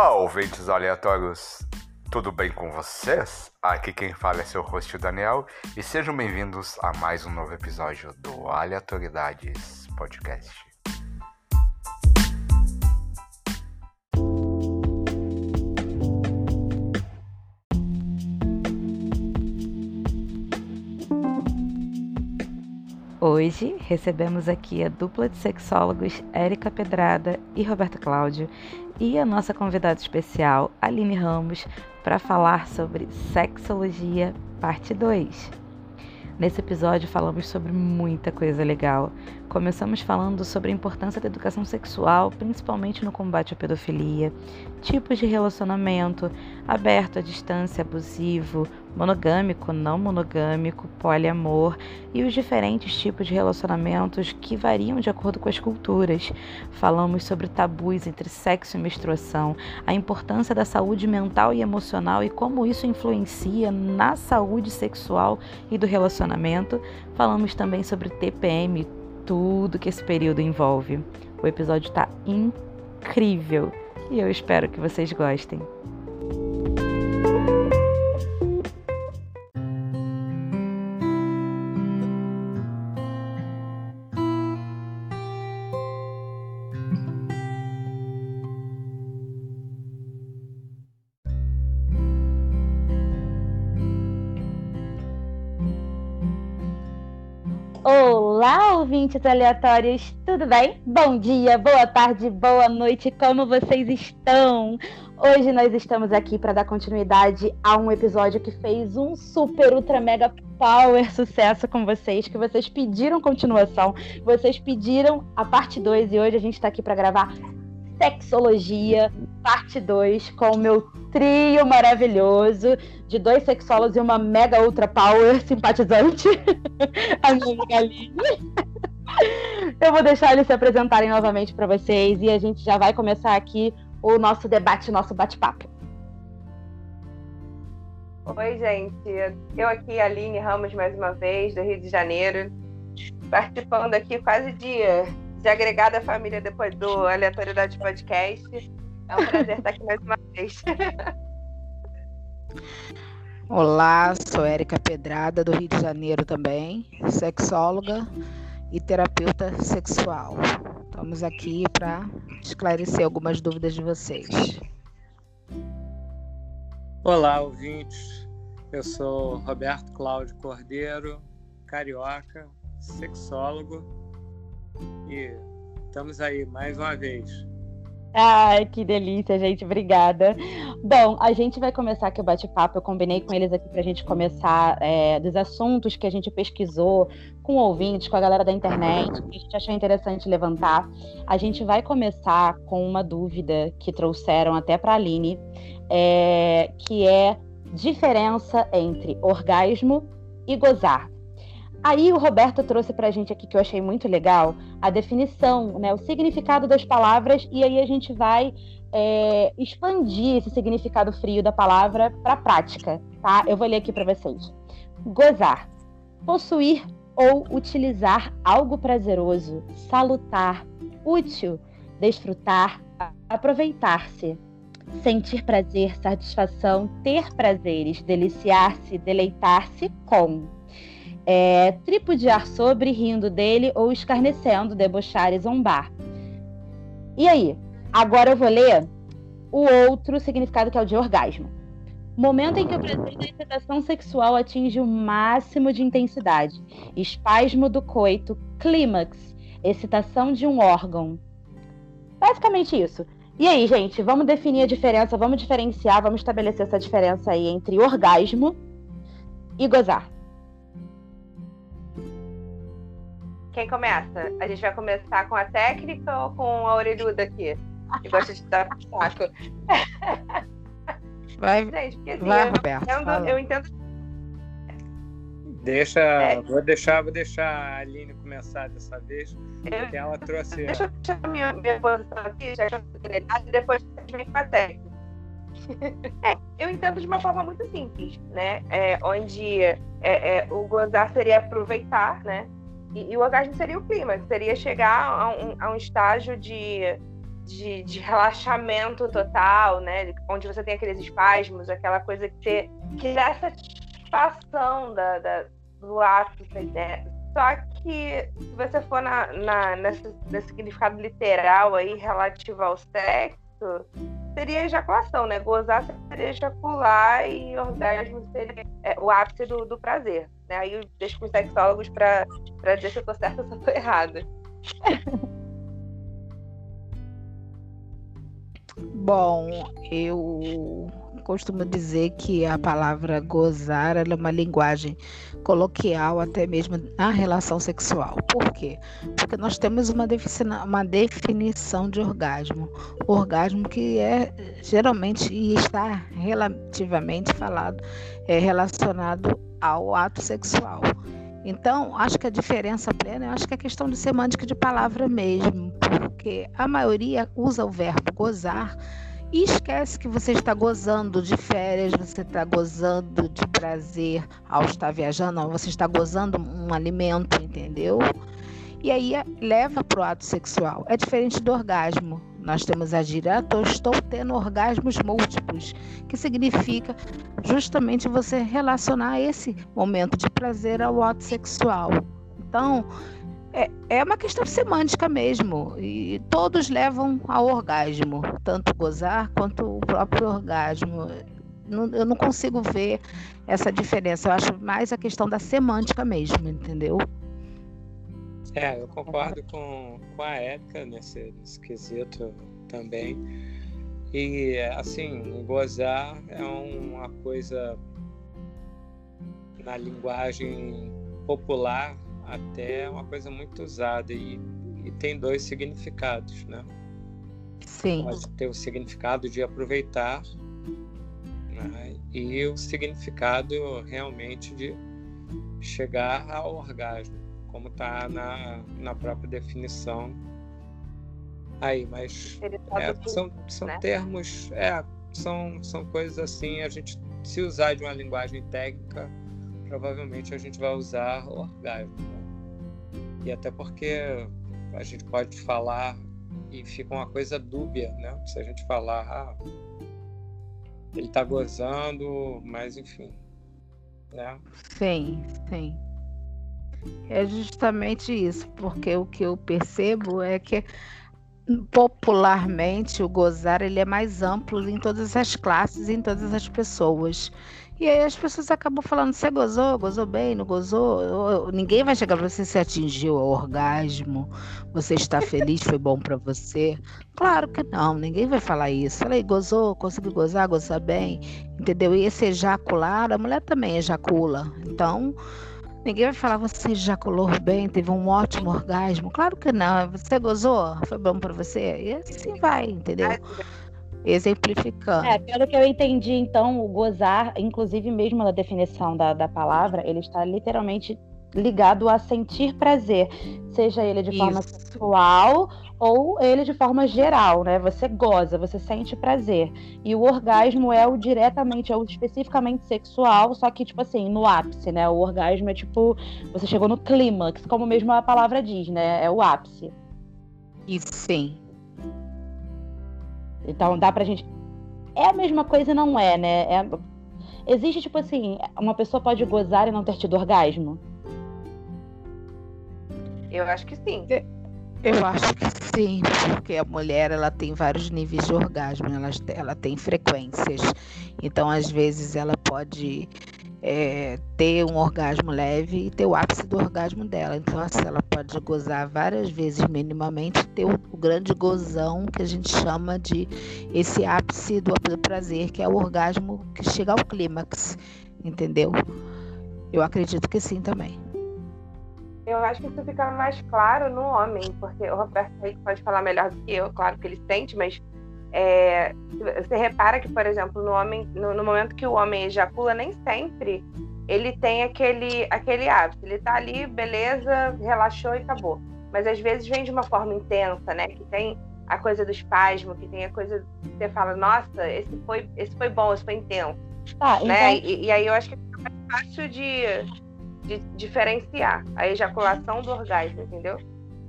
Olá, ouvintes aleatórios, tudo bem com vocês? Aqui quem fala é seu host Daniel e sejam bem-vindos a mais um novo episódio do Aleatoridades Podcast. Hoje recebemos aqui a dupla de sexólogos Érica Pedrada e Roberto Cláudio e a nossa convidada especial, Aline Ramos, para falar sobre sexologia, parte 2. Nesse episódio falamos sobre muita coisa legal. Começamos falando sobre a importância da educação sexual, principalmente no combate à pedofilia, tipos de relacionamento, aberto à distância, abusivo, monogâmico, não monogâmico, poliamor e os diferentes tipos de relacionamentos que variam de acordo com as culturas. Falamos sobre tabus entre sexo e menstruação, a importância da saúde mental e emocional e como isso influencia na saúde sexual e do relacionamento. Falamos também sobre TPM, tudo que esse período envolve. O episódio está incrível e eu espero que vocês gostem. Ouvintes aleatórios, tudo bem? Bom dia, boa tarde, boa noite, como vocês estão? Hoje nós estamos aqui para dar continuidade a um episódio que fez um super, ultra, mega power sucesso com vocês, que vocês pediram continuação, vocês pediram a parte 2 e hoje a gente está aqui para gravar Sexologia, parte 2, com o meu trio maravilhoso de dois sexólogos e uma mega ultra power simpatizante, a minha Galine. Eu vou deixar eles se apresentarem novamente para vocês e a gente já vai começar aqui o nosso debate, nosso bate-papo. Oi, gente. Eu aqui, Aline Ramos, mais uma vez, do Rio de Janeiro, participando aqui quase de de agregada à família depois do Aleatoriedade Podcast. É um prazer estar aqui mais uma vez. Olá, sou Érica Pedrada, do Rio de Janeiro também, sexóloga e terapeuta sexual. Estamos aqui para esclarecer algumas dúvidas de vocês. Olá, ouvintes. Eu sou Roberto Cláudio Cordeiro, carioca, sexólogo e estamos aí mais uma vez. Ai, que delícia, gente. Obrigada. Bom, a gente vai começar aqui o bate-papo. Eu combinei com eles aqui para a gente começar é, dos assuntos que a gente pesquisou com ouvintes, com a galera da internet, que a gente achou interessante levantar. A gente vai começar com uma dúvida que trouxeram até para a Aline, é, que é diferença entre orgasmo e gozar. Aí o Roberto trouxe para a gente aqui que eu achei muito legal a definição, né, o significado das palavras e aí a gente vai é, expandir esse significado frio da palavra para a prática, tá? Eu vou ler aqui para vocês. Gozar, possuir ou utilizar algo prazeroso, salutar, útil, desfrutar, aproveitar-se, sentir prazer, satisfação, ter prazeres, deliciar-se, deleitar-se com é, tripudiar sobre, rindo dele ou escarnecendo, debochar e zombar. E aí? Agora eu vou ler o outro significado que é o de orgasmo. Momento em que o prazer da excitação sexual atinge o máximo de intensidade. Espasmo do coito, clímax, excitação de um órgão. Basicamente isso. E aí, gente, vamos definir a diferença, vamos diferenciar, vamos estabelecer essa diferença aí entre orgasmo e gozar. Quem começa? A gente vai começar com a técnica ou com a orelhuda aqui? Que gosta de dar saco. Vai, gente, porque, assim, vai, eu, Roberto, entendo, eu entendo. Deixa, é. vou deixar, vou deixar a Aline começar dessa vez, porque ela trouxe. Deixa eu deixar minha, minha posição aqui, já e depois a gente com a técnica. É, eu entendo de uma forma muito simples, né? É, onde é, é, o gozar seria aproveitar, né? E, e, o orgasmo seria o clima, seria chegar a um, a um estágio de, de, de, relaxamento total, né? Onde você tem aqueles espasmos, aquela coisa que, que dá satisfação da, da, do ato, né? Só que se você for na, na, nesse, nesse significado literal aí relativo ao sexo, seria ejaculação, né? Gozar seria ejacular e orgasmo seria é, o ápice do, do, prazer. Né? Aí eu deixo com os sexólogos para dizer se eu tô certa ou se eu tô errada. Bom, eu costumo dizer que a palavra gozar é uma linguagem coloquial até mesmo na relação sexual. Por quê? Porque nós temos uma, uma definição de orgasmo. Orgasmo que é geralmente e está relativamente falado é relacionado ao ato sexual. Então, acho que a diferença plena, eu acho que é questão de semântica de palavra mesmo, porque a maioria usa o verbo gozar e esquece que você está gozando de férias, você está gozando de prazer ao estar viajando, você está gozando um alimento, entendeu? E aí leva para o ato sexual. É diferente do orgasmo. Nós temos a gíria, ah, estou tendo orgasmos múltiplos, que significa justamente você relacionar esse momento de prazer ao ato sexual. Então, é, é uma questão semântica mesmo. E todos levam ao orgasmo, tanto gozar quanto o próprio orgasmo. eu não consigo ver essa diferença. Eu acho mais a questão da semântica mesmo, entendeu? É, eu concordo com, com a Érica nesse, nesse quesito também. E, assim, gozar é uma coisa na linguagem popular até uma coisa muito usada e, e tem dois significados, né? Sim. Pode ter o significado de aproveitar né? e o significado realmente de chegar ao orgasmo como está na, na própria definição aí, mas é, são, são né? termos, é, são, são coisas assim, a gente se usar de uma linguagem técnica, provavelmente a gente vai usar orgasmo. Né? E até porque a gente pode falar e fica uma coisa dúbia, né? Se a gente falar, ah, ele está gozando, mas enfim, né? Sim, sim. É justamente isso, porque o que eu percebo é que popularmente o gozar ele é mais amplo em todas as classes, em todas as pessoas. E aí as pessoas acabam falando, você gozou, gozou bem, não gozou? Ninguém vai chegar para você se atingiu o orgasmo, você está feliz, foi bom para você. Claro que não, ninguém vai falar isso. Falei, gozou, conseguiu gozar, gozar bem, entendeu? E esse ejacular, a mulher também ejacula. Então, Ninguém vai falar, você ejaculou bem, teve um ótimo orgasmo. Claro que não. Você gozou? Foi bom para você? E assim vai, entendeu? Exemplificando. É, pelo que eu entendi, então, o gozar, inclusive mesmo na definição da, da palavra, ele está literalmente ligado a sentir prazer, seja ele de forma Isso. sexual ou ele de forma geral, né? Você goza, você sente prazer. E o orgasmo é o diretamente, é o especificamente sexual, só que, tipo assim, no ápice, né? O orgasmo é tipo, você chegou no clímax, como mesmo a palavra diz, né? É o ápice. E sim. Então dá pra gente. É a mesma coisa, não é, né? É... Existe, tipo assim, uma pessoa pode gozar e não ter tido orgasmo? Eu acho que sim. Eu acho que sim, porque a mulher ela tem vários níveis de orgasmo, ela, ela tem frequências. Então, às vezes, ela pode é, ter um orgasmo leve e ter o ápice do orgasmo dela. Então, assim, ela pode gozar várias vezes minimamente, ter o, o grande gozão que a gente chama de esse ápice do, do prazer, que é o orgasmo que chega ao clímax, entendeu? Eu acredito que sim também. Eu acho que isso fica mais claro no homem, porque o Roberto aí pode falar melhor do que eu, claro que ele sente, mas é, você repara que, por exemplo, no homem, no, no, momento que o homem ejacula, nem sempre ele tem aquele, aquele hábito. Ele tá ali, beleza, relaxou e acabou. Mas às vezes vem de uma forma intensa, né? Que tem a coisa do espasmo, que tem a coisa que você fala, nossa, esse foi, esse foi bom, esse foi intenso. Tá, né? Então... E, e aí eu acho que é mais fácil de de diferenciar a ejaculação do orgasmo, entendeu?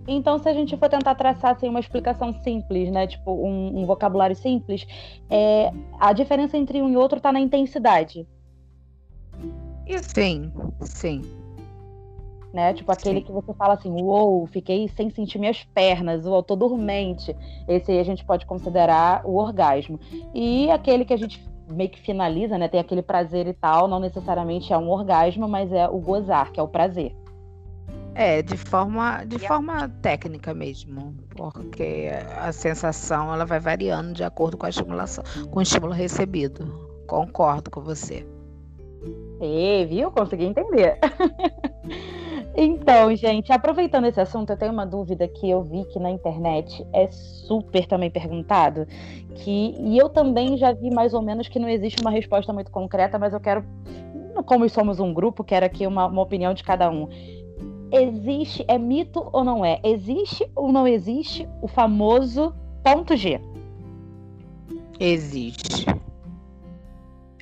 Então, se a gente for tentar traçar assim, uma explicação simples, né, tipo um, um vocabulário simples, é, a diferença entre um e outro está na intensidade. Sim, sim. Né? Tipo aquele sim. que você fala assim, uou, fiquei sem sentir minhas pernas, ou tô dormente. Esse aí a gente pode considerar o orgasmo. E aquele que a gente meio que finaliza, né? Tem aquele prazer e tal, não necessariamente é um orgasmo, mas é o gozar, que é o prazer. É, de forma, de forma técnica mesmo, porque a sensação ela vai variando de acordo com a estimulação, com o estímulo recebido. Concordo com você. E, viu? Consegui entender. então, gente, aproveitando esse assunto, eu tenho uma dúvida que eu vi que na internet é super também perguntado, que e eu também já vi mais ou menos que não existe uma resposta muito concreta, mas eu quero, como somos um grupo, quero aqui uma, uma opinião de cada um existe, é mito ou não é? Existe ou não existe o famoso ponto G? Existe.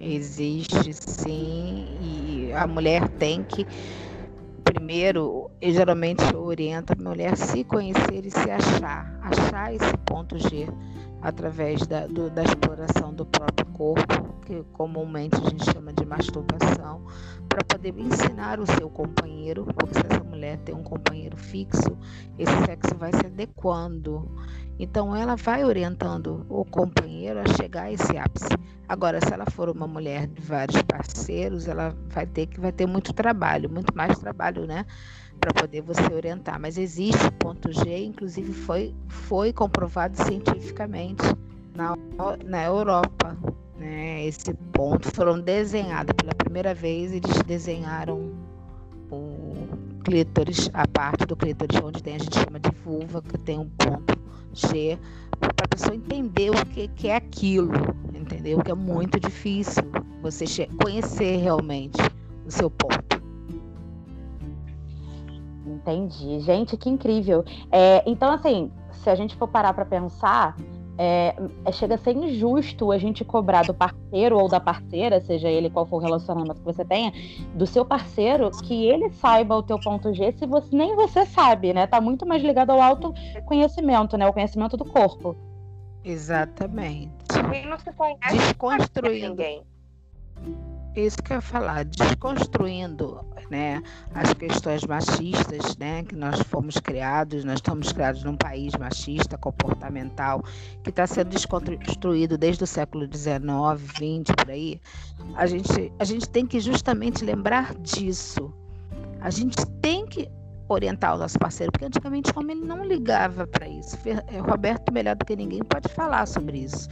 Existe sim, e a mulher tem que primeiro, eu geralmente oriento a mulher se conhecer e se achar, achar esse ponto G através da, do, da exploração do próprio corpo, que comumente a gente chama de masturbação, para poder ensinar o seu companheiro, porque se essa mulher tem um companheiro fixo, esse sexo vai se adequando. Então ela vai orientando o companheiro a chegar a esse ápice. Agora, se ela for uma mulher de vários parceiros, ela vai ter que vai ter muito trabalho, muito mais trabalho, né? para poder você orientar. Mas existe o ponto G, inclusive foi, foi comprovado cientificamente na, na Europa. Né? Esse ponto foram desenhados pela primeira vez, eles desenharam o clítoris, a parte do clítoris onde tem, a gente chama de vulva, que tem um ponto G, para a pessoa entender o que, que é aquilo, entendeu? Que é muito difícil você conhecer realmente o seu ponto. Entendi. Gente, que incrível. É, então, assim, se a gente for parar para pensar, é, chega a ser injusto a gente cobrar do parceiro ou da parceira, seja ele qual for o relacionamento que você tenha, do seu parceiro, que ele saiba o teu ponto G, se você nem você sabe, né? Tá muito mais ligado ao autoconhecimento, né? O conhecimento do corpo. Exatamente. E não se conhece Desconstruindo. ninguém. Isso que eu ia falar, desconstruindo né, as questões machistas, né, que nós fomos criados, nós estamos criados num país machista, comportamental, que está sendo desconstruído desde o século XIX, XX, por aí. A gente, a gente tem que justamente lembrar disso. A gente tem que orientar o nosso parceiro, porque antigamente o homem não ligava para isso. Roberto, melhor do que ninguém, pode falar sobre isso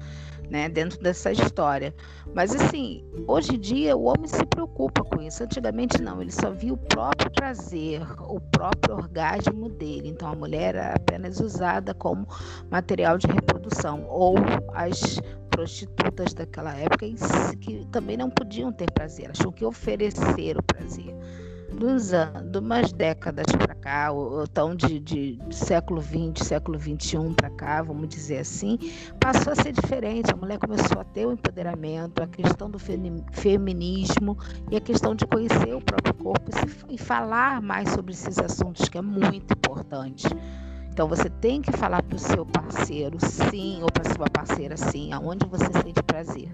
né, dentro dessa história. Mas assim, hoje em dia o homem se preocupa com isso. Antigamente não, ele só via o próprio prazer, o próprio orgasmo dele. Então a mulher era apenas usada como material de reprodução ou as prostitutas daquela época que também não podiam ter prazer, tinham que oferecer o prazer dos anos, de umas décadas para cá, ou, então de, de, de, século XX, século XXI para cá, vamos dizer assim, passou a ser diferente. A mulher começou a ter o empoderamento, a questão do feminismo e a questão de conhecer o próprio corpo e, se, e falar mais sobre esses assuntos, que é muito importante. Então você tem que falar para o seu parceiro sim, ou para sua parceira sim, aonde você sente prazer.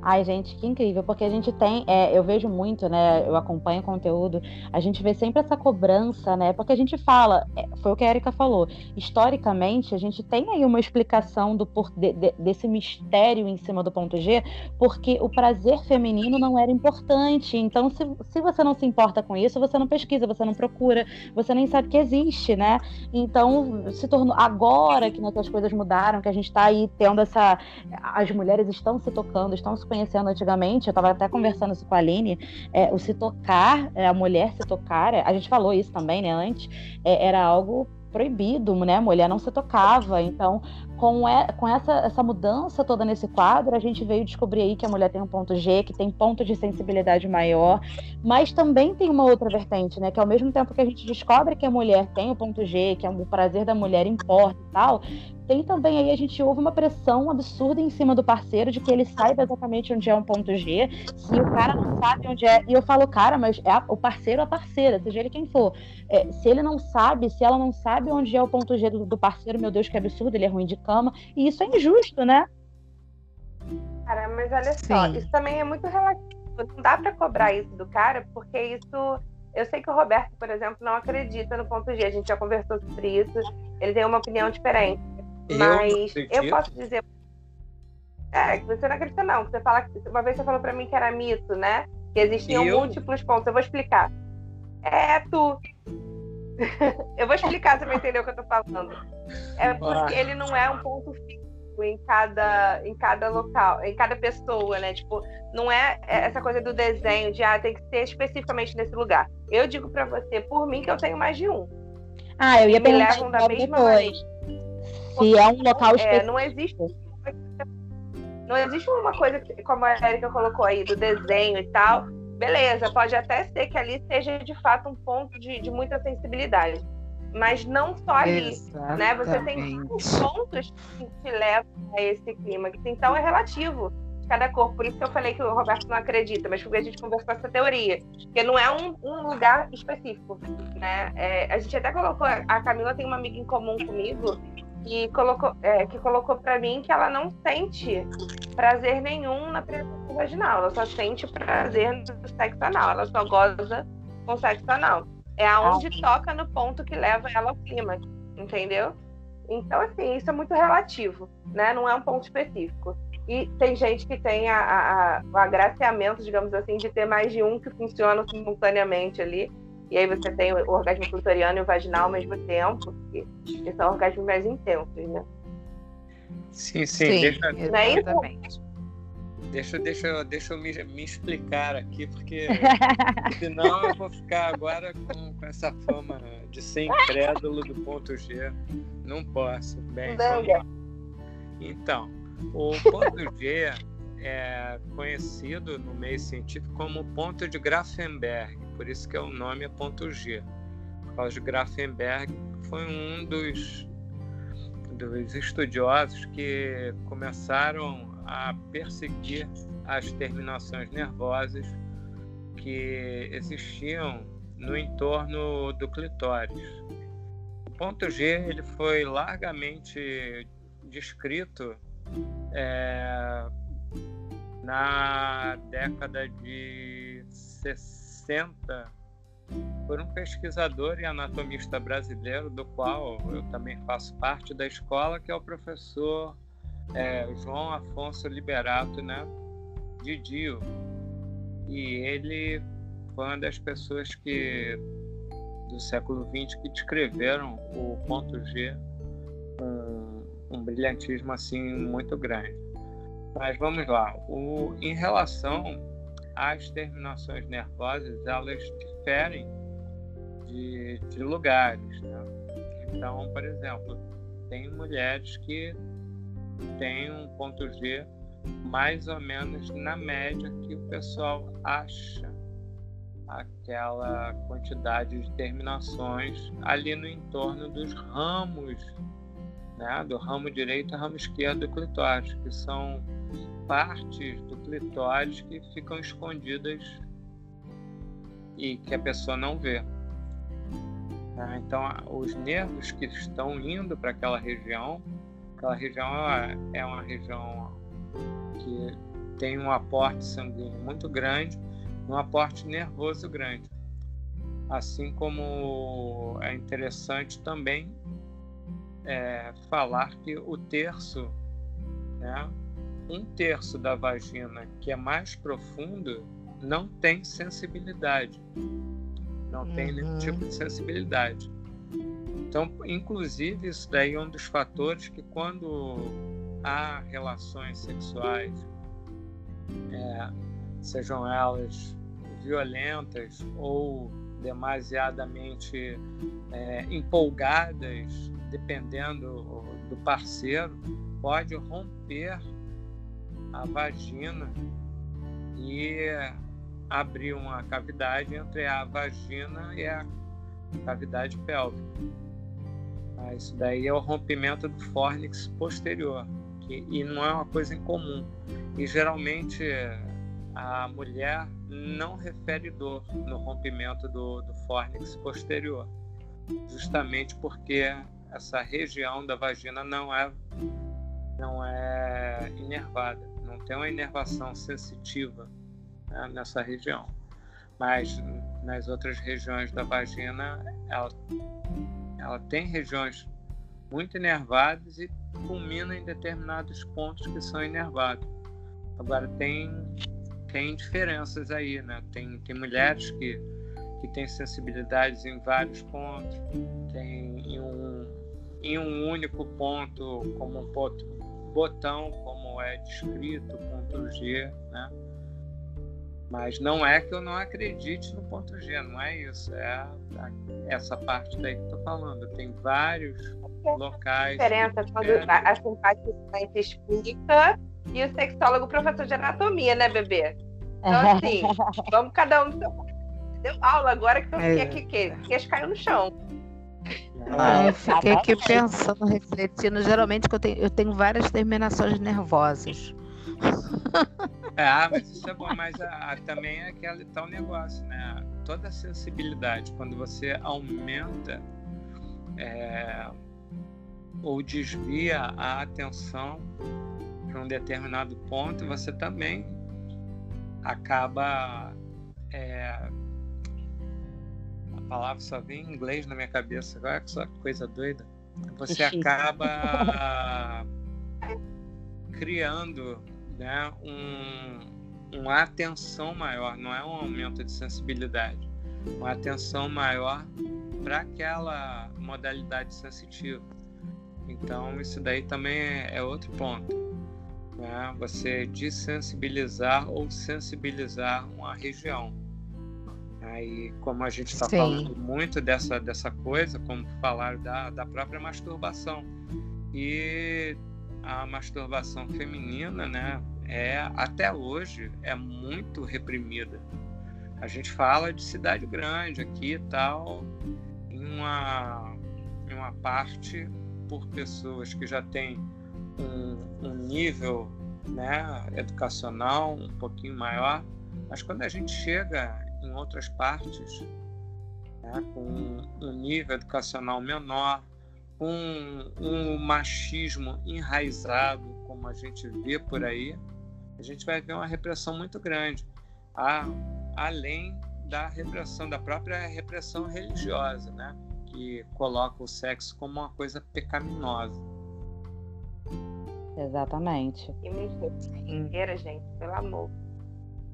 Ai, gente, que incrível, porque a gente tem, é, eu vejo muito, né? Eu acompanho conteúdo, a gente vê sempre essa cobrança, né? Porque a gente fala, é, foi o que a Erika falou, historicamente a gente tem aí uma explicação do por, de, de, desse mistério em cima do ponto G, porque o prazer feminino não era importante. Então, se, se você não se importa com isso, você não pesquisa, você não procura, você nem sabe que existe, né? Então, se tornou agora que, né, as coisas mudaram, que a gente está aí tendo essa. As mulheres estão se tocando, estão se conhecendo antigamente, eu estava até conversando isso com a Aline, é, o se tocar, é, a mulher se tocar, a gente falou isso também, né, antes, é, era algo proibido, né? A mulher não se tocava. Então, com, é, com essa, essa mudança toda nesse quadro, a gente veio descobrir aí que a mulher tem um ponto G, que tem ponto de sensibilidade maior, mas também tem uma outra vertente, né? Que ao mesmo tempo que a gente descobre que a mulher tem o ponto G, que é o prazer da mulher importa e tal, tem também aí, a gente ouve uma pressão absurda em cima do parceiro de que ele saiba exatamente onde é um ponto G. Se o cara não sabe onde é. E eu falo, cara, mas é a, o parceiro é a parceira, seja ele quem for. É, se ele não sabe, se ela não sabe onde é o ponto G do, do parceiro, meu Deus, que absurdo, ele é ruim de cama. E isso é injusto, né? Cara, mas olha Sim. só, isso também é muito relativo. Não dá para cobrar isso do cara, porque isso eu sei que o Roberto, por exemplo, não acredita no ponto G. A gente já conversou sobre isso. Ele tem uma opinião diferente. Mas eu, eu posso dizer. É, que você não acredita, não. Você fala, uma vez você falou para mim que era mito, né? Que existiam eu... múltiplos pontos. Eu vou explicar. É tu. eu vou explicar, você vai entender o que eu tô falando. É porque ele não é um ponto fixo em cada, em cada local, em cada pessoa, né? Tipo, não é essa coisa do desenho de ah, tem que ser especificamente nesse lugar. Eu digo para você, por mim, que eu tenho mais de um. Ah, eu ia me levam da mesma maneira. Se é um local específico. É, não existe. Não existe uma coisa que, como a Erika colocou aí, do desenho e tal. Beleza, pode até ser que ali seja de fato um ponto de, de muita sensibilidade mas não só ali, Exatamente. né? Você tem pontos que te levam a esse clima, então é relativo de cada corpo. Por isso que eu falei que o Roberto não acredita, mas porque a gente conversou essa teoria, porque não é um, um lugar específico, né? É, a gente até colocou, a Camila tem uma amiga em comum comigo que colocou, é, que colocou para mim que ela não sente prazer nenhum na presença vaginal, ela só sente prazer no sexo anal, ela só goza com sexo anal. É aonde ah. toca no ponto que leva ela ao clima, entendeu? Então, assim, isso é muito relativo, né? Não é um ponto específico. E tem gente que tem a, a, o agraciamento, digamos assim, de ter mais de um que funciona simultaneamente ali. E aí você tem o orgasmo clitoriano e o vaginal ao mesmo tempo, que, são orgasmos mais intensos, né? Sim, sim, sim deixa... exatamente. Deixa, deixa, deixa eu me, me explicar aqui, porque senão eu vou ficar agora com, com essa fama de ser incrédulo do ponto G. Não posso. Bem, Então, o ponto G é conhecido no meio científico como ponto de Grafenberg, por isso que é o nome é ponto G. Por causa de Grafenberg, foi um dos, dos estudiosos que começaram a perseguir as terminações nervosas que existiam no entorno do clitóris. O ponto G ele foi largamente descrito é, na década de 60 por um pesquisador e anatomista brasileiro, do qual eu também faço parte da escola, que é o professor é, João Afonso Liberato, né, Didio. E ele foi uma das pessoas que do século XX que descreveram o ponto G com um brilhantismo assim muito grande. Mas vamos lá. O, em relação às terminações nervosas, elas diferem de, de lugares. Né? Então, por exemplo, tem mulheres que tem um ponto G mais ou menos na média que o pessoal acha aquela quantidade de terminações ali no entorno dos ramos, né, do ramo direito e ramo esquerdo do clitóris, que são partes do clitóris que ficam escondidas e que a pessoa não vê. Tá? Então, os nervos que estão indo para aquela região Aquela região é uma região que tem um aporte sanguíneo muito grande, um aporte nervoso grande. Assim como é interessante também é, falar que o terço, né, um terço da vagina que é mais profundo, não tem sensibilidade. Não tem nenhum uhum. tipo de sensibilidade. Então, inclusive, isso daí é um dos fatores que quando há relações sexuais, é, sejam elas violentas ou demasiadamente é, empolgadas, dependendo do parceiro, pode romper a vagina e abrir uma cavidade entre a vagina e a cavidade pélvica. Isso daí é o rompimento do fórnix posterior, que, e não é uma coisa incomum. E geralmente a mulher não refere dor no rompimento do, do fórnix posterior, justamente porque essa região da vagina não é não é inervada, não tem uma inervação sensitiva né, nessa região. Mas nas outras regiões da vagina, ela, ela tem regiões muito inervadas e culmina em determinados pontos que são inervados. Agora, tem, tem diferenças aí, né? Tem, tem mulheres que, que têm sensibilidades em vários pontos, tem em um, em um único ponto, como um ponto, botão, como é descrito, ponto G, né? Mas não é que eu não acredite no ponto G, não é isso. É a, a, essa parte daí que eu tô falando. Tem vários locais. A diferença quando a, a simpatizante explica e o sexólogo professor de anatomia, né, bebê? Então, assim, vamos cada um Deu aula agora que eu fiquei é. aqui, que queixo caiu no chão. Ah, eu fiquei aqui pensando, refletindo. Geralmente eu tenho, eu tenho várias terminações nervosas. É, ah, mas isso é bom, mas a, a, também é aquele tal negócio, né? Toda a sensibilidade, quando você aumenta é, ou desvia a atenção para um determinado ponto, você também acaba. É, palavra só vem em inglês na minha cabeça, olha que só coisa doida. Você acaba criando né, um, uma atenção maior, não é um aumento de sensibilidade, uma atenção maior para aquela modalidade sensitiva. Então, isso daí também é, outro ponto. Né? Você desensibilizar ou sensibilizar uma região. Aí, como a gente está falando muito dessa, dessa coisa, como falar da, da própria masturbação. E a masturbação feminina, né, é até hoje é muito reprimida. A gente fala de cidade grande aqui e tal, em uma, em uma parte por pessoas que já têm um, um nível né, educacional um pouquinho maior, mas quando a gente chega em outras partes, né, com um nível educacional menor, com um machismo enraizado, como a gente vê por aí, a gente vai ver uma repressão muito grande, a, além da repressão, da própria repressão religiosa, né? que coloca o sexo como uma coisa pecaminosa. Exatamente. Que mentira, gente, pelo amor.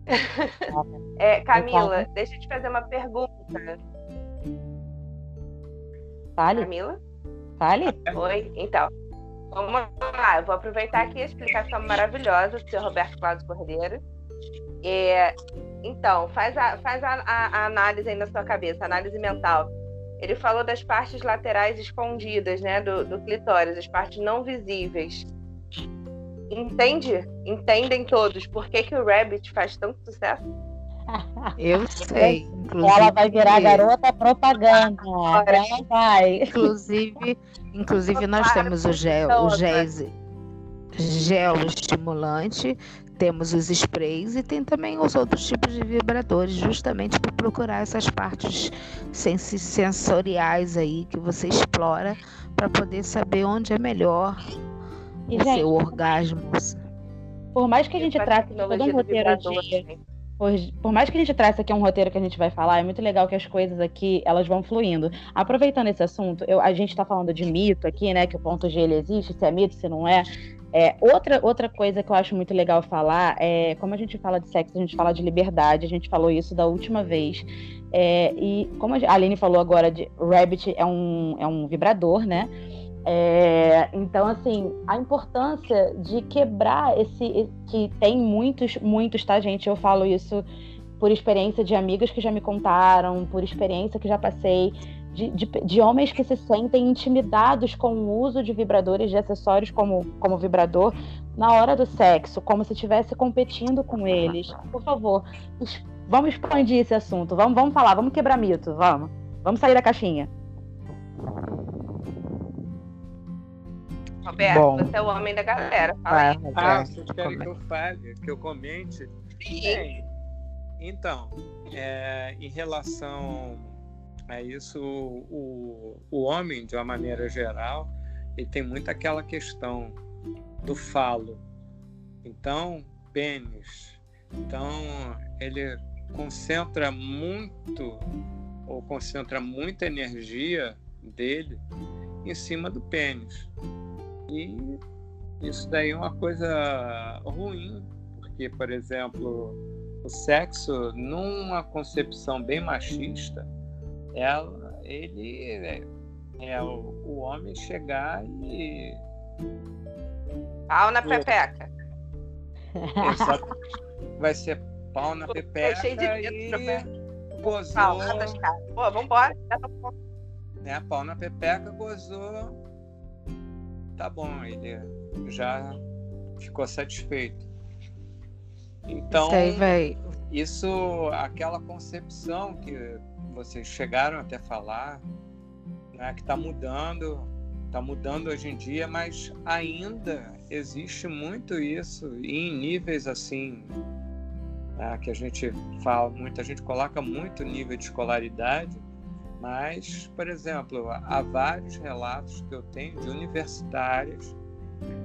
é, Camila, deixa eu te fazer uma pergunta. Fale. Camila? Fale. Oi, então. Vamos lá, eu vou aproveitar aqui a explicação maravilhosa do seu Roberto Cláudio Cordeiro. É, então, faz, a, faz a, a, análise aí na sua cabeça, análise mental. Ele falou das partes laterais escondidas, né, do, do clitóris, as partes não visíveis. Entende? Entendem todos por que, que o Rabbit faz tanto sucesso? Eu sei. Ela vai virar garota propaganda. Ela vai. Inclusive, inclusive nós temos o gel, o gel, gel estimulante, temos os sprays e tem também os outros tipos de vibradores, justamente para procurar essas partes sensoriais aí que você explora para poder saber onde é melhor e, o gente, seu orgasmo. Por mais que a gente trate todo um roteiro de por, por, mais que a gente traça aqui um roteiro que a gente vai falar, é muito legal que as coisas aqui elas vão fluindo. Aproveitando esse assunto, eu, a gente está falando de mito aqui, né? Que o ponto G ele existe, se é mito, se não é. é. outra, outra coisa que eu acho muito legal falar é como a gente fala de sexo, a gente fala de liberdade, a gente falou isso da última vez. É, e como a Aline falou agora, de Rabbit é um, é um vibrador, né? É, então, assim, a importância de quebrar esse. que tem muitos, muitos, tá, gente? Eu falo isso por experiência de amigas que já me contaram, por experiência que já passei, de, de, de homens que se sentem intimidados com o uso de vibradores, de acessórios como, como vibrador, na hora do sexo, como se estivesse competindo com eles. Por favor, vamos expandir esse assunto, vamos, vamos falar, vamos quebrar mito, vamos. Vamos sair da caixinha. Roberto, Bom. você é o homem da galera. Fala aí. Ah, vocês querem que eu fale, que eu comente? Sim. Então, é, em relação a isso, o, o homem, de uma maneira geral, ele tem muito aquela questão do falo. Então, pênis. Então, ele concentra muito, ou concentra muita energia dele em cima do pênis. E isso daí é uma coisa ruim, porque, por exemplo, o sexo, numa concepção bem machista, ela, ele é, é o, o, homem chegar e. Pau na pepeca. Vai ser pau na pepeca cheio de e gozou. Pô, vambora. Né, pau na pepeca, gozou. Tá bom, ele já ficou satisfeito. Então, isso, aquela concepção que vocês chegaram até falar, né, que está mudando, está mudando hoje em dia, mas ainda existe muito isso em níveis assim né, que a gente fala, muita gente coloca muito nível de escolaridade, mas, por exemplo, há vários relatos que eu tenho de universitárias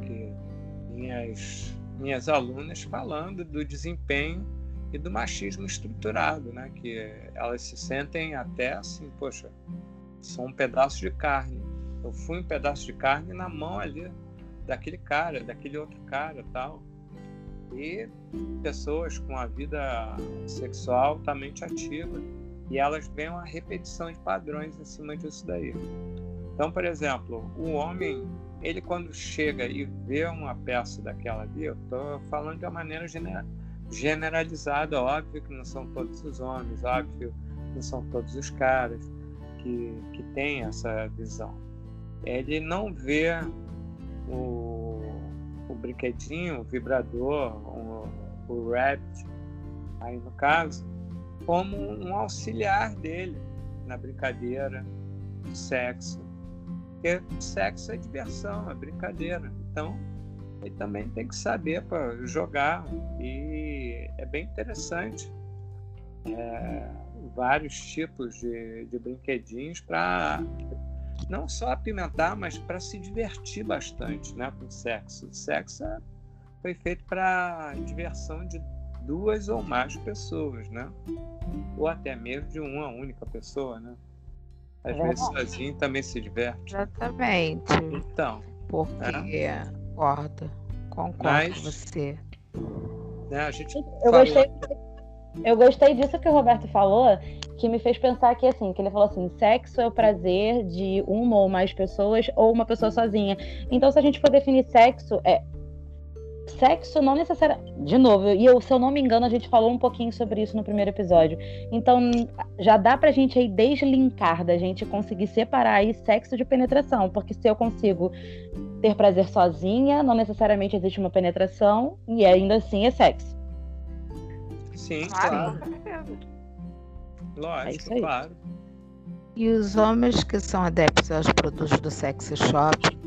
que minhas minhas alunas falando do desempenho e do machismo estruturado, né? Que elas se sentem até assim, poxa, sou um pedaço de carne. Eu fui um pedaço de carne na mão ali daquele cara, daquele outro cara, tal. E pessoas com a vida sexual altamente ativa e elas veem uma repetição de padrões em cima disso daí. Então, por exemplo, o homem ele quando chega e vê uma peça daquela ali, eu estou falando de uma maneira generalizada, óbvio que não são todos os homens, óbvio que não são todos os caras que, que têm essa visão. Ele não vê o, o brinquedinho, o vibrador, o, o rabbit, aí no caso, como um auxiliar dele na brincadeira, no sexo, porque sexo é diversão, é brincadeira. Então, ele também tem que saber para jogar. E é bem interessante. É, vários tipos de, de brinquedinhos para não só apimentar, mas para se divertir bastante né, com sexo. O sexo é, foi feito para diversão de duas ou mais pessoas, né? Ou até mesmo de uma única pessoa, né? Às é vezes sozinho também se diverte. Exatamente. Então. Porque é. concordo. Concordo Mas, com você. Né, a gente eu, falou... gostei, eu gostei disso que o Roberto falou, que me fez pensar que assim, que ele falou assim, sexo é o prazer de uma ou mais pessoas ou uma pessoa sozinha. Então, se a gente for definir sexo, é sexo não necessariamente. De novo, e eu, se eu não me engano, a gente falou um pouquinho sobre isso no primeiro episódio. Então, já dá pra gente aí deslinkar da gente conseguir separar aí sexo de penetração. Porque se eu consigo ter prazer sozinha, não necessariamente existe uma penetração, e ainda assim é sexo. Sim, claro. Lógico, é claro. E os homens que são adeptos aos produtos do sex shop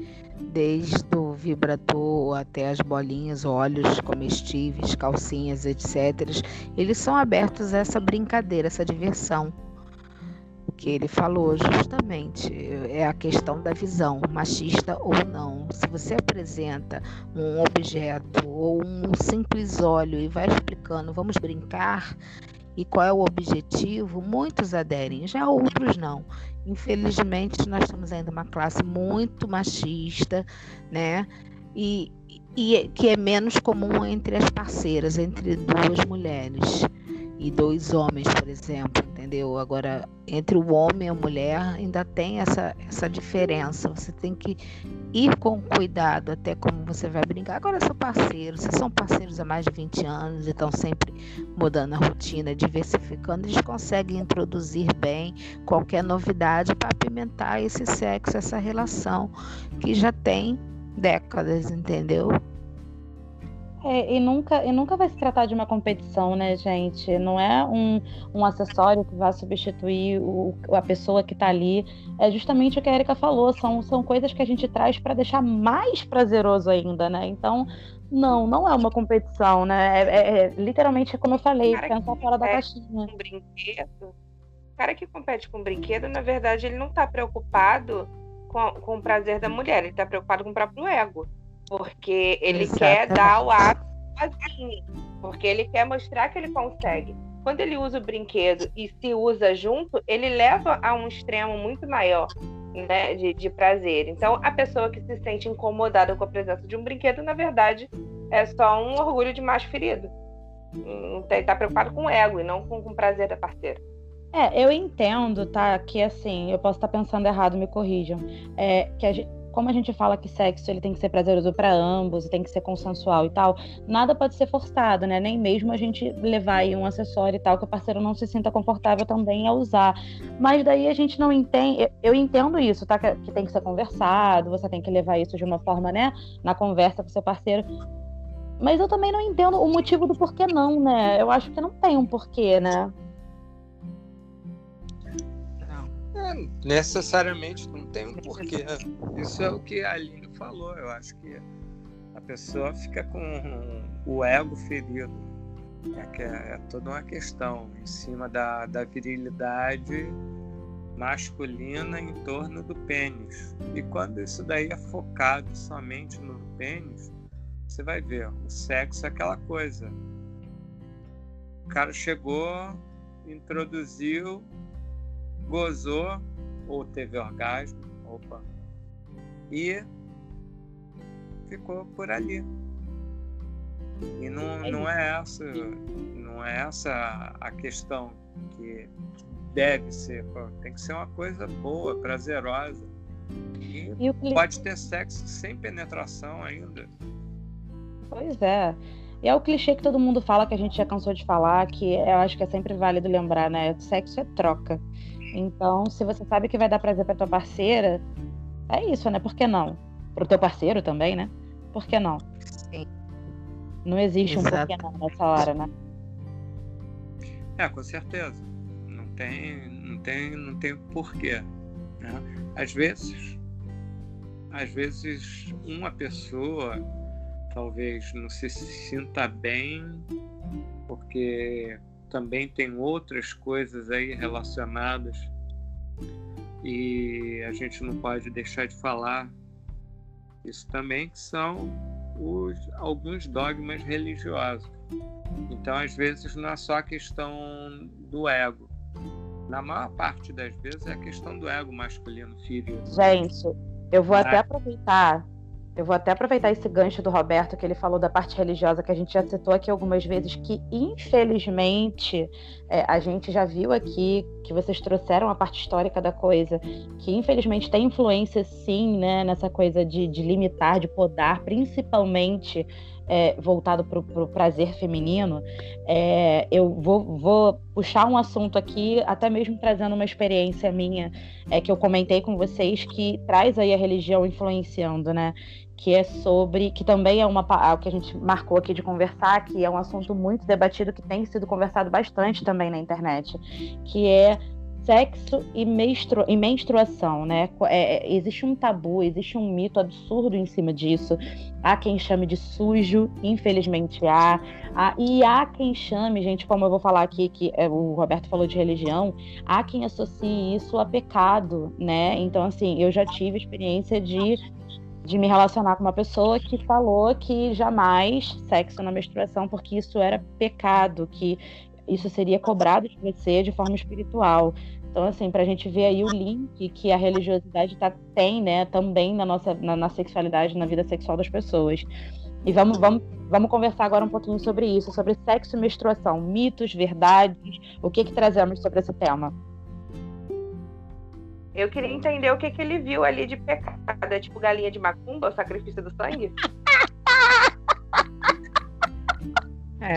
desde o vibrador até as bolinhas, óleos comestíveis, calcinhas, etc. Eles são abertos a essa brincadeira, essa diversão que ele falou justamente é a questão da visão, machista ou não. Se você apresenta um objeto ou um simples óleo e vai explicando, vamos brincar, e qual é o objetivo, muitos aderem, já outros não. Infelizmente, nós temos ainda uma classe muito machista, né? E, e que é menos comum entre as parceiras, entre duas mulheres e dois homens, por exemplo, entendeu? Agora, entre o homem e a mulher ainda tem essa, essa diferença. Você tem que ir com cuidado até como você vai brincar. Agora, são parceiros, se são parceiros há mais de 20 anos e estão sempre mudando a rotina, diversificando, eles conseguem introduzir bem qualquer novidade para apimentar esse sexo, essa relação que já tem décadas, entendeu? É, e, nunca, e nunca vai se tratar de uma competição, né, gente? Não é um, um acessório que vai substituir o, a pessoa que está ali. É justamente o que a Erika falou, são, são coisas que a gente traz para deixar mais prazeroso ainda, né? Então, não, não é uma competição, né? É, é, é literalmente, como eu falei, pensar fora da caixinha. Um brinquedo, o cara que compete com um brinquedo, na verdade, ele não está preocupado com, com o prazer da mulher, ele está preocupado com o próprio ego. Porque ele Exatamente. quer dar o ato sozinho. Porque ele quer mostrar que ele consegue. Quando ele usa o brinquedo e se usa junto, ele leva a um extremo muito maior né, de, de prazer. Então, a pessoa que se sente incomodada com a presença de um brinquedo, na verdade, é só um orgulho de macho ferido. Está preocupado com o ego e não com, com o prazer da parceira. É, eu entendo, tá? Que assim, eu posso estar pensando errado, me corrijam. É, que a gente, como a gente fala que sexo ele tem que ser prazeroso para ambos, tem que ser consensual e tal, nada pode ser forçado, né? Nem mesmo a gente levar aí um acessório e tal que o parceiro não se sinta confortável também a usar. Mas daí a gente não entende, eu entendo isso, tá? Que tem que ser conversado, você tem que levar isso de uma forma, né? Na conversa com seu parceiro. Mas eu também não entendo o motivo do porquê não, né? Eu acho que não tem um porquê, né? Necessariamente não tem um porquê. Isso é o que a Aline falou. Eu acho que a pessoa fica com o ego ferido. É, que é, é toda uma questão em cima da, da virilidade masculina em torno do pênis. E quando isso daí é focado somente no pênis, você vai ver, o sexo é aquela coisa. O cara chegou, introduziu, gozou ou teve orgasmo, opa, e ficou por ali. E não, é não é essa, não é essa a questão que deve ser, tem que ser uma coisa boa, prazerosa. E, e pode ter sexo sem penetração ainda. Pois é. E é o clichê que todo mundo fala, que a gente já cansou de falar, que eu acho que é sempre válido lembrar, né? Sexo é troca. Então, se você sabe que vai dar prazer para tua parceira, é isso, né? Por que não? Pro teu parceiro também, né? Por que não? Sim. Não existe Exato. um porquê não nessa hora, né? É, com certeza. Não tem, não tem, não tem porquê. Né? Às vezes, às vezes uma pessoa talvez não se sinta bem porque também tem outras coisas aí relacionadas e a gente não pode deixar de falar isso também que são os, alguns dogmas religiosos. Então, às vezes, não é só a questão do ego. Na maior parte das vezes é a questão do ego masculino ferido. Gente, eu vou até aproveitar eu vou até aproveitar esse gancho do Roberto, que ele falou da parte religiosa, que a gente já citou aqui algumas vezes, que infelizmente é, a gente já viu aqui que vocês trouxeram a parte histórica da coisa, que infelizmente tem influência sim, né, nessa coisa de, de limitar, de podar, principalmente é, voltado para o prazer feminino, é, eu vou, vou, puxar um assunto aqui, até mesmo trazendo uma experiência minha, é, que eu comentei com vocês, que traz aí a religião influenciando, né? Que é sobre, que também é uma o que a gente marcou aqui de conversar, que é um assunto muito debatido, que tem sido conversado bastante também na internet, que é sexo e, menstru e menstruação, né? É, é, existe um tabu, existe um mito absurdo em cima disso. Há quem chame de sujo, infelizmente há. há e há quem chame, gente, como eu vou falar aqui, que é, o Roberto falou de religião, há quem associe isso a pecado, né? Então, assim, eu já tive experiência de de me relacionar com uma pessoa que falou que jamais sexo na menstruação, porque isso era pecado, que isso seria cobrado de você de forma espiritual. Então, assim, para a gente ver aí o link que a religiosidade tá, tem, né, também na nossa na, na, sexualidade, na vida sexual das pessoas. E vamos, vamos, vamos conversar agora um pouquinho sobre isso, sobre sexo e menstruação, mitos, verdades, o que que trazemos sobre esse tema. Eu queria entender o que, que ele viu ali de pecado. É tipo galinha de macumba, o sacrifício do sangue? É.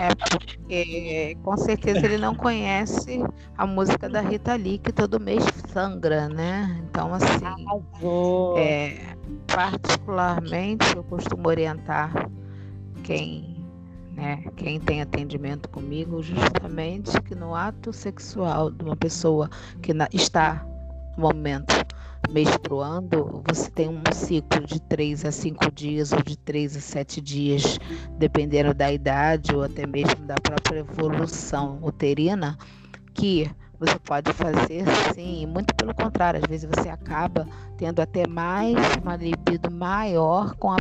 É porque com certeza ele não conhece a música da Rita Lee, que todo mês sangra, né? Então, assim, é, particularmente eu costumo orientar quem, né, quem tem atendimento comigo, justamente que no ato sexual de uma pessoa que está no momento menstruando, você tem um ciclo de 3 a 5 dias ou de 3 a 7 dias, dependendo da idade ou até mesmo da própria evolução uterina, que você pode fazer sim, muito pelo contrário, às vezes você acaba tendo até mais uma libido maior com a,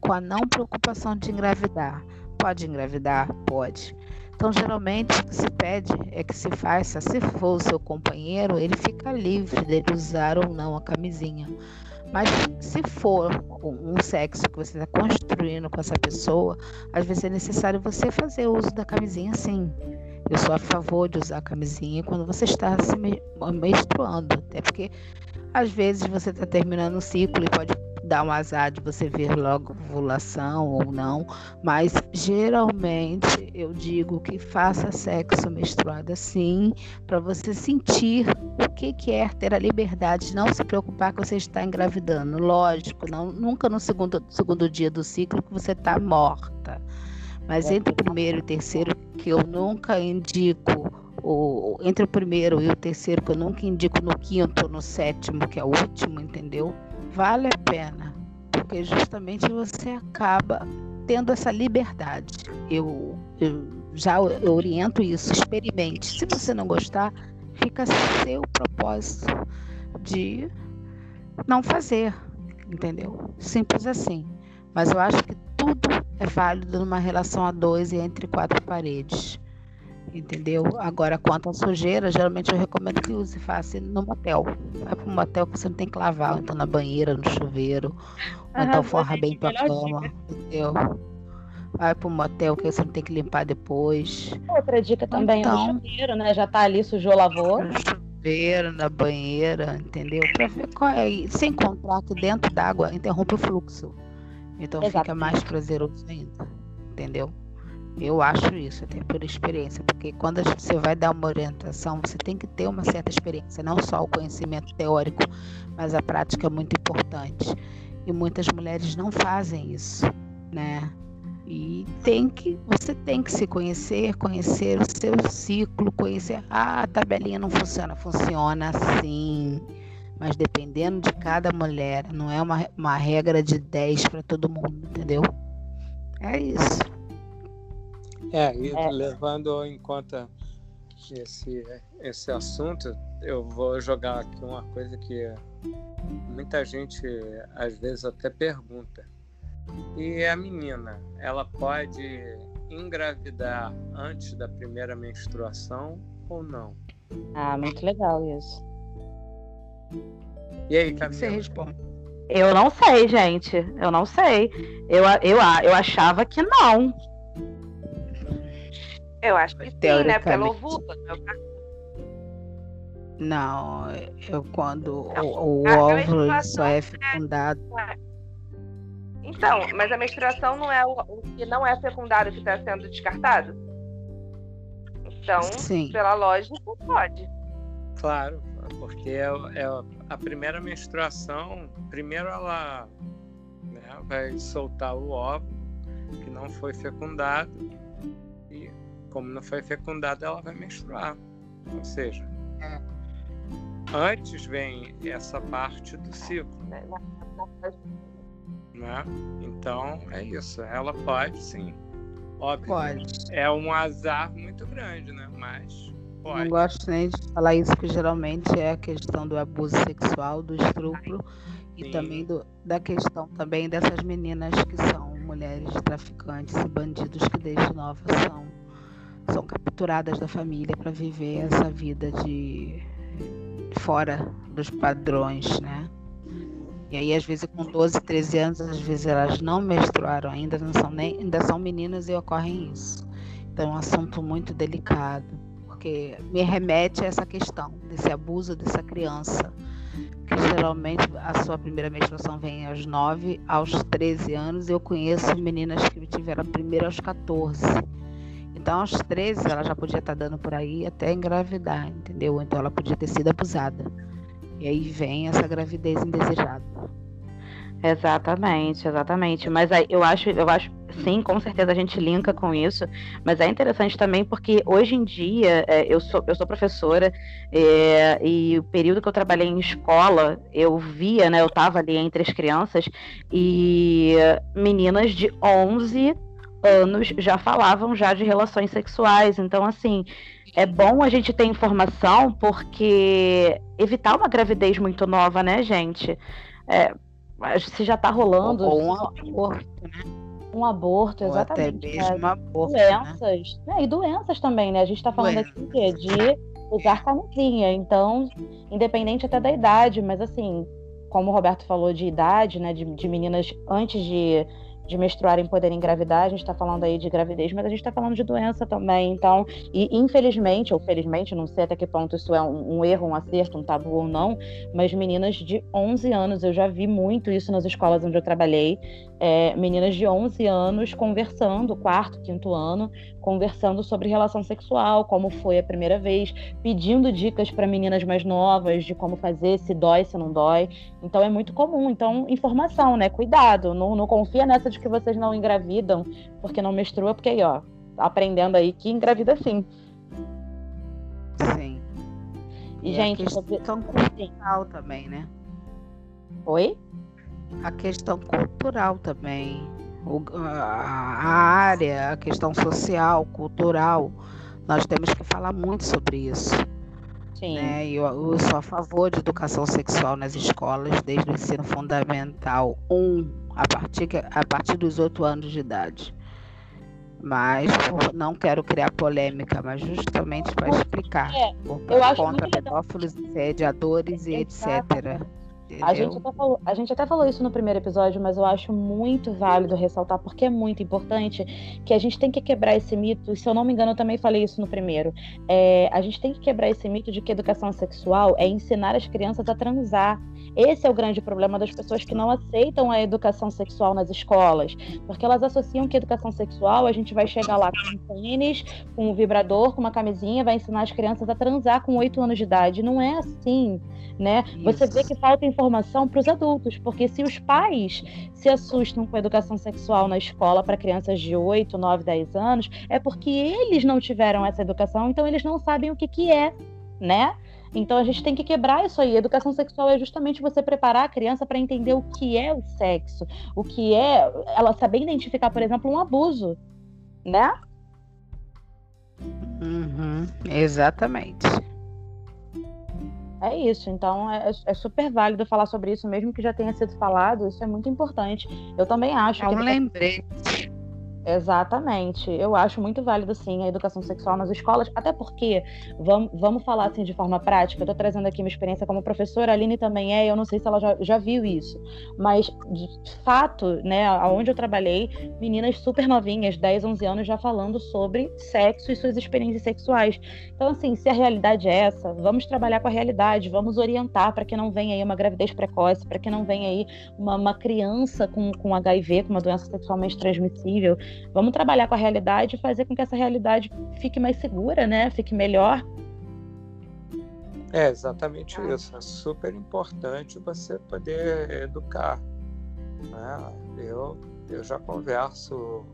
com a não preocupação de engravidar. Pode engravidar? Pode. Então, geralmente, o que se pede é que se faça, se for o seu companheiro, ele fica livre dele usar ou não a camisinha. Mas se for um sexo que você está construindo com essa pessoa, às vezes é necessário você fazer uso da camisinha sim. Eu sou a favor de usar a camisinha quando você está se menstruando, até porque às vezes você está terminando um ciclo e pode dar um azar de você ver logo ovulação ou não, mas geralmente eu digo que faça sexo menstruada sim, para você sentir o que, que é ter a liberdade de não se preocupar que você está engravidando. Lógico, não, nunca no segundo, segundo dia do ciclo que você está morta. Mas entre o primeiro e o terceiro, que eu nunca indico, o, entre o primeiro e o terceiro, que eu nunca indico no quinto, no sétimo, que é o último, entendeu? Vale a pena, porque justamente você acaba tendo essa liberdade. Eu, eu já oriento isso, experimente. Se você não gostar, fica seu propósito de não fazer, entendeu? Simples assim. Mas eu acho que tudo é válido numa relação a dois e entre quatro paredes. Entendeu? Agora, quanto à sujeira, geralmente eu recomendo que use faça no motel. Vai para um motel que você não tem que lavar, então na banheira, no chuveiro, ou então forra bem tua cama, dica. entendeu? Vai para um motel que você não tem que limpar depois. Outra dica também então, é no chuveiro, né? Já tá ali, sujou, lavou. No chuveiro, na banheira, entendeu? Para ver qual é. Sem contar que dentro d'água interrompe o fluxo. Então Exatamente. fica mais prazeroso ainda. Entendeu? Eu acho isso, até por experiência, porque quando você vai dar uma orientação, você tem que ter uma certa experiência, não só o conhecimento teórico, mas a prática é muito importante. E muitas mulheres não fazem isso, né? E tem que, você tem que se conhecer, conhecer o seu ciclo, conhecer. Ah, a tabelinha não funciona, funciona sim mas dependendo de cada mulher, não é uma, uma regra de 10 para todo mundo, entendeu? É isso. É, e é. levando em conta esse, esse assunto, eu vou jogar aqui uma coisa que muita gente às vezes até pergunta. E a menina, ela pode engravidar antes da primeira menstruação ou não? Ah, muito legal isso. E aí, Camila? Você responde. Eu não sei, gente. Eu não sei. Eu, eu, eu achava que não. Eu acho que sim, né? Pelo óvulo. Não, eu quando não, o, o óvulo só é fecundado. É... Então, mas a menstruação não é o, o que não é fecundado que está sendo descartado? Então, Sim. pela lógica, pode. Claro porque é, é a primeira menstruação, primeiro ela né, vai soltar o óvulo que não foi fecundado como não foi fecundado ela vai menstruar, ou seja, é. antes vem essa parte do ciclo, né? Então é isso, ela pode sim, óbvio, pode. é um azar muito grande, né? Mas Pode. Não gosto nem de falar isso, porque geralmente é a questão do abuso sexual, do estupro e também do, da questão também dessas meninas que são mulheres traficantes e bandidos que desde novas são, são capturadas da família para viver essa vida de fora dos padrões, né? E aí, às vezes, com 12, 13 anos, às vezes elas não menstruaram ainda, não são nem, ainda são meninas e ocorrem isso. Então, é um assunto muito delicado porque me remete a essa questão desse abuso dessa criança, que geralmente a sua primeira menstruação vem aos 9, aos 13 anos. Eu conheço meninas que tiveram a primeira aos 14. Então, aos 13, ela já podia estar tá dando por aí até engravidar, entendeu? Então, ela podia ter sido abusada. E aí vem essa gravidez indesejada. Exatamente, exatamente. Mas aí eu acho, eu acho, sim, com certeza a gente linka com isso. Mas é interessante também porque hoje em dia é, eu, sou, eu sou professora é, e o período que eu trabalhei em escola eu via, né? Eu estava ali entre as crianças e meninas de 11 anos já falavam já de relações sexuais. Então, assim, é bom a gente ter informação porque evitar uma gravidez muito nova, né, gente? É, se já está rolando. Ou um aborto, né? Um aborto, exatamente. Ou até mesmo um aborto. Doenças. Né? E doenças também, né? A gente está falando doenças. aqui de usar camisinha. Então, independente até da idade, mas assim, como o Roberto falou de idade, né? De, de meninas antes de de menstruarem poderem engravidar, a gente está falando aí de gravidez, mas a gente está falando de doença também. Então, e infelizmente, ou felizmente, não sei até que ponto isso é um, um, erro, um acerto, um tabu ou não, mas meninas de 11 anos, eu já vi muito isso nas escolas onde eu trabalhei, é, meninas de 11 anos conversando, quarto, quinto ano, conversando sobre relação sexual, como foi a primeira vez, pedindo dicas para meninas mais novas de como fazer, se dói, se não dói. Então é muito comum. Então, informação, né? Cuidado, não, não confia nessa de que vocês não engravidam porque não menstrua, porque aí, ó, aprendendo aí que engravida sim. Sim. E, e gente, a questão cultural também, né? Oi? A questão cultural também a área, a questão social, cultural. Nós temos que falar muito sobre isso. Sim. Né? Eu, eu sou a favor de educação sexual nas escolas, desde o ensino fundamental 1, a partir, a partir dos 8 anos de idade. Mas não quero criar polêmica, mas justamente para explicar. É, por, eu contra pedófilos, sediadores e etc. A gente, até falou, a gente até falou isso no primeiro episódio, mas eu acho muito válido ressaltar, porque é muito importante que a gente tem que quebrar esse mito. E se eu não me engano, eu também falei isso no primeiro. É, a gente tem que quebrar esse mito de que educação sexual é ensinar as crianças a transar. Esse é o grande problema das pessoas que não aceitam a educação sexual nas escolas, porque elas associam que educação sexual a gente vai chegar lá com um tênis, com um vibrador, com uma camisinha, vai ensinar as crianças a transar com 8 anos de idade. Não é assim né? Isso. Você vê que falta informação para os adultos, porque se os pais se assustam com a educação sexual na escola para crianças de 8, 9, 10 anos, é porque eles não tiveram essa educação, então eles não sabem o que, que é, né? Então a gente tem que quebrar isso aí. A educação sexual é justamente você preparar a criança para entender o que é o sexo, o que é ela saber identificar, por exemplo, um abuso, né? Uhum, exatamente. É isso, então é, é, super válido falar sobre isso, mesmo que já tenha sido falado, isso é muito importante. Eu também acho. É um que... lembrete. Exatamente. Eu acho muito válido, sim, a educação sexual nas escolas, até porque, vamos, vamos falar assim de forma prática, eu estou trazendo aqui uma experiência como professora, a Aline também é, eu não sei se ela já, já viu isso, mas de fato, né, aonde eu trabalhei, meninas super novinhas, 10, 11 anos, já falando sobre sexo e suas experiências sexuais. Então, assim, se a realidade é essa, vamos trabalhar com a realidade, vamos orientar para que não venha aí uma gravidez precoce, para que não venha aí uma, uma criança com, com HIV, com uma doença sexualmente transmissível. Vamos trabalhar com a realidade e fazer com que essa realidade fique mais segura, né? Fique melhor. É exatamente ah. isso. É super importante você poder educar. Né? Eu, eu já converso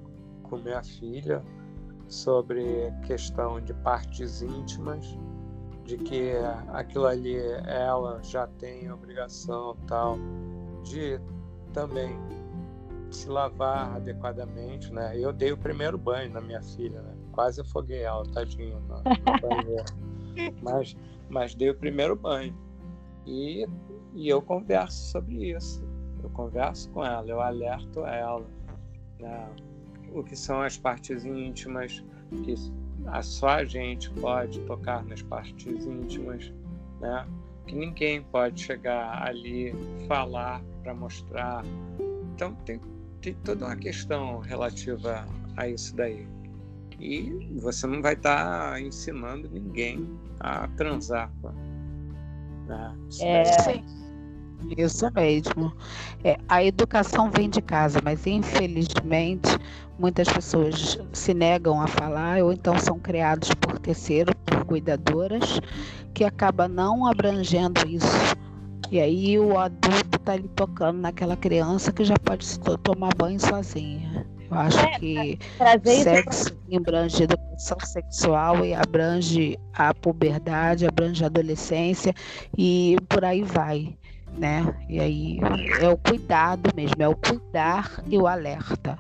com minha filha sobre questão de partes íntimas, de que aquilo ali ela já tem obrigação tal de também se lavar adequadamente, né? Eu dei o primeiro banho na minha filha, né? Quase afoguei ela, tadinho, no, no banheiro. mas, mas dei o primeiro banho. E, e eu converso sobre isso. Eu converso com ela, eu alerto ela. Né? O que são as partes íntimas, que só a gente pode tocar nas partes íntimas, né? Que ninguém pode chegar ali, falar para mostrar. Então tem tem toda uma questão relativa a isso daí. E você não vai estar tá ensinando ninguém a transar. Né? É, Isso mesmo. É, a educação vem de casa, mas infelizmente muitas pessoas se negam a falar ou então são criados por terceiros, por cuidadoras, que acaba não abrangendo isso. E aí o adulto está ali tocando naquela criança que já pode tomar banho sozinha. Eu acho é, que sexo abrange educação sexual e abrange a puberdade, abrange a adolescência e por aí vai, né? E aí é o cuidado mesmo, é o cuidar e o alerta.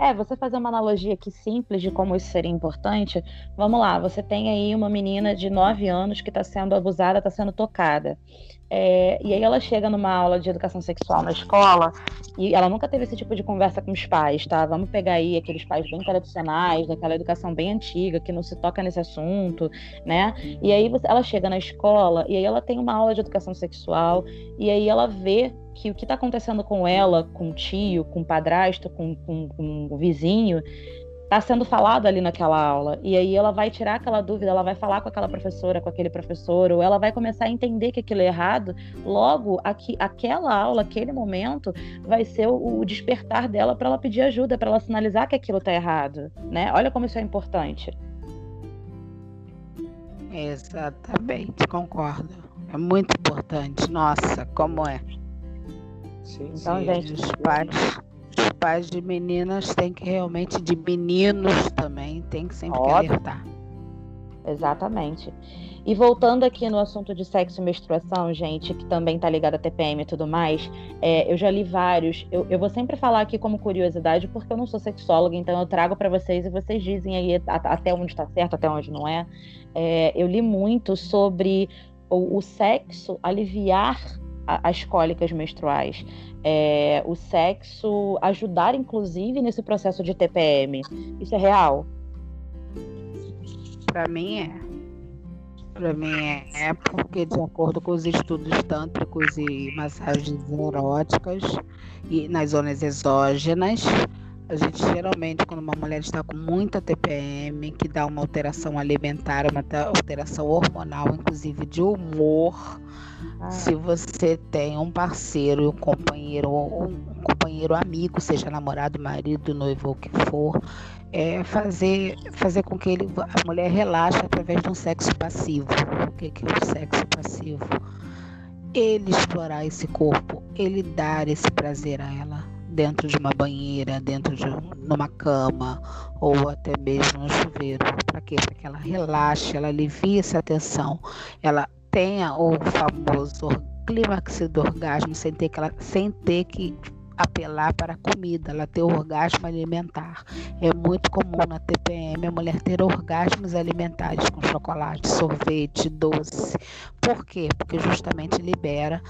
É, você fazer uma analogia aqui simples de como isso seria importante. Vamos lá, você tem aí uma menina de 9 anos que está sendo abusada, está sendo tocada. É, e aí ela chega numa aula de educação sexual na escola e ela nunca teve esse tipo de conversa com os pais, tá? Vamos pegar aí aqueles pais bem tradicionais, daquela educação bem antiga, que não se toca nesse assunto, né? E aí você, ela chega na escola e aí ela tem uma aula de educação sexual e aí ela vê que o que está acontecendo com ela, com o tio, com o padrasto, com, com, com o vizinho, está sendo falado ali naquela aula. E aí ela vai tirar aquela dúvida, ela vai falar com aquela professora, com aquele professor, ou ela vai começar a entender que aquilo é errado. Logo, aqui, aquela aula, aquele momento, vai ser o, o despertar dela para ela pedir ajuda, para ela sinalizar que aquilo está errado. Né? Olha como isso é importante. Exatamente, concordo. É muito importante. Nossa, como é. Sim, então, sim. gente, os pais, pais de meninas têm que realmente, de meninos também, tem que sempre Óbvio. alertar. Exatamente. E voltando aqui no assunto de sexo e menstruação, gente, que também tá ligado a TPM e tudo mais, é, eu já li vários. Eu, eu, vou sempre falar aqui como curiosidade, porque eu não sou sexóloga, então eu trago para vocês e vocês dizem aí até onde está certo, até onde não é. é. Eu li muito sobre o, o sexo aliviar as cólicas menstruais. É, o sexo ajudar, inclusive, nesse processo de TPM. Isso é real? Para mim é. Para mim é, é porque, de acordo com os estudos tântricos e massagens eróticas e nas zonas exógenas, a gente geralmente, quando uma mulher está com muita TPM, que dá uma alteração alimentar, uma alteração hormonal, inclusive de humor, ah. se você tem um parceiro, um companheiro, um companheiro amigo, seja namorado, marido, noivo ou o que for, é fazer, fazer com que ele, a mulher relaxe através de um sexo passivo. O que, que é o sexo passivo? Ele explorar esse corpo, ele dar esse prazer a ela dentro de uma banheira, dentro de numa cama ou até mesmo no chuveiro. Para quê? Para que ela relaxe, ela alivie essa tensão, ela tenha o famoso clímax do orgasmo sem ter que, ela, sem ter que apelar para a comida, ela ter orgasmo alimentar. É muito comum na TPM a mulher ter orgasmos alimentares com chocolate, sorvete, doce. Por quê? Porque justamente libera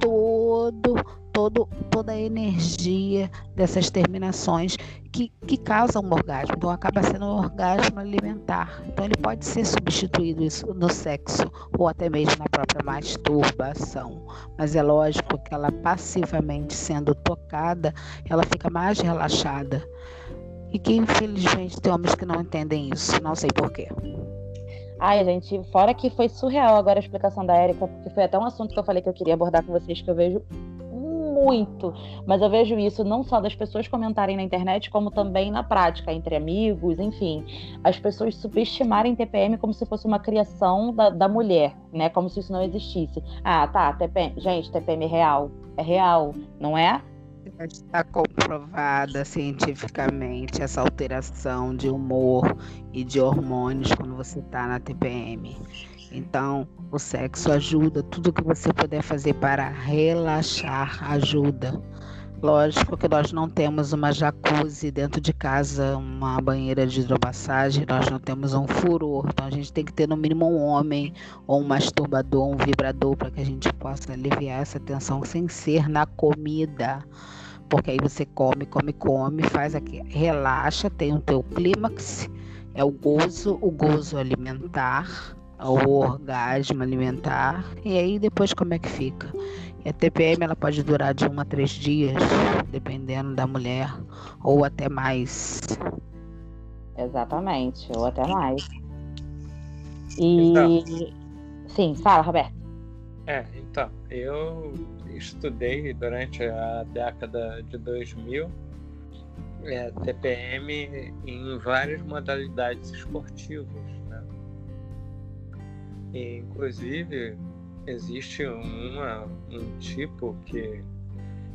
todo, todo, toda a energia dessas terminações que, que causam um orgasmo. Então acaba sendo um orgasmo alimentar. Então ele pode ser substituído isso no sexo ou até mesmo na própria masturbação. Mas é lógico que ela passivamente sendo tocada, ela fica mais relaxada. E que infelizmente tem homens que não entendem isso, não sei porquê. Ai, gente, fora que foi surreal agora a explicação da Érica, porque foi até um assunto que eu falei que eu queria abordar com vocês, que eu vejo muito, mas eu vejo isso não só das pessoas comentarem na internet, como também na prática, entre amigos, enfim. As pessoas subestimarem TPM como se fosse uma criação da, da mulher, né? Como se isso não existisse. Ah, tá, TPM. Gente, TPM é real. É real, não é? Está comprovada cientificamente essa alteração de humor e de hormônios quando você está na TPM. Então, o sexo ajuda, tudo que você puder fazer para relaxar ajuda. Lógico que nós não temos uma jacuzzi dentro de casa, uma banheira de hidromassagem, nós não temos um furor. Então a gente tem que ter no mínimo um homem ou um masturbador, um vibrador para que a gente possa aliviar essa tensão sem ser na comida porque aí você come, come, come, faz aqui, relaxa, tem o teu clímax, é o gozo, o gozo alimentar, o orgasmo alimentar, e aí depois como é que fica? E a TPM ela pode durar de um a três dias, dependendo da mulher, ou até mais. Exatamente, ou até mais. E sim, fala, Roberto. É, então, eu estudei durante a década de 2000 é, TPM em várias modalidades esportivas. Né? E, inclusive, existe uma, um tipo que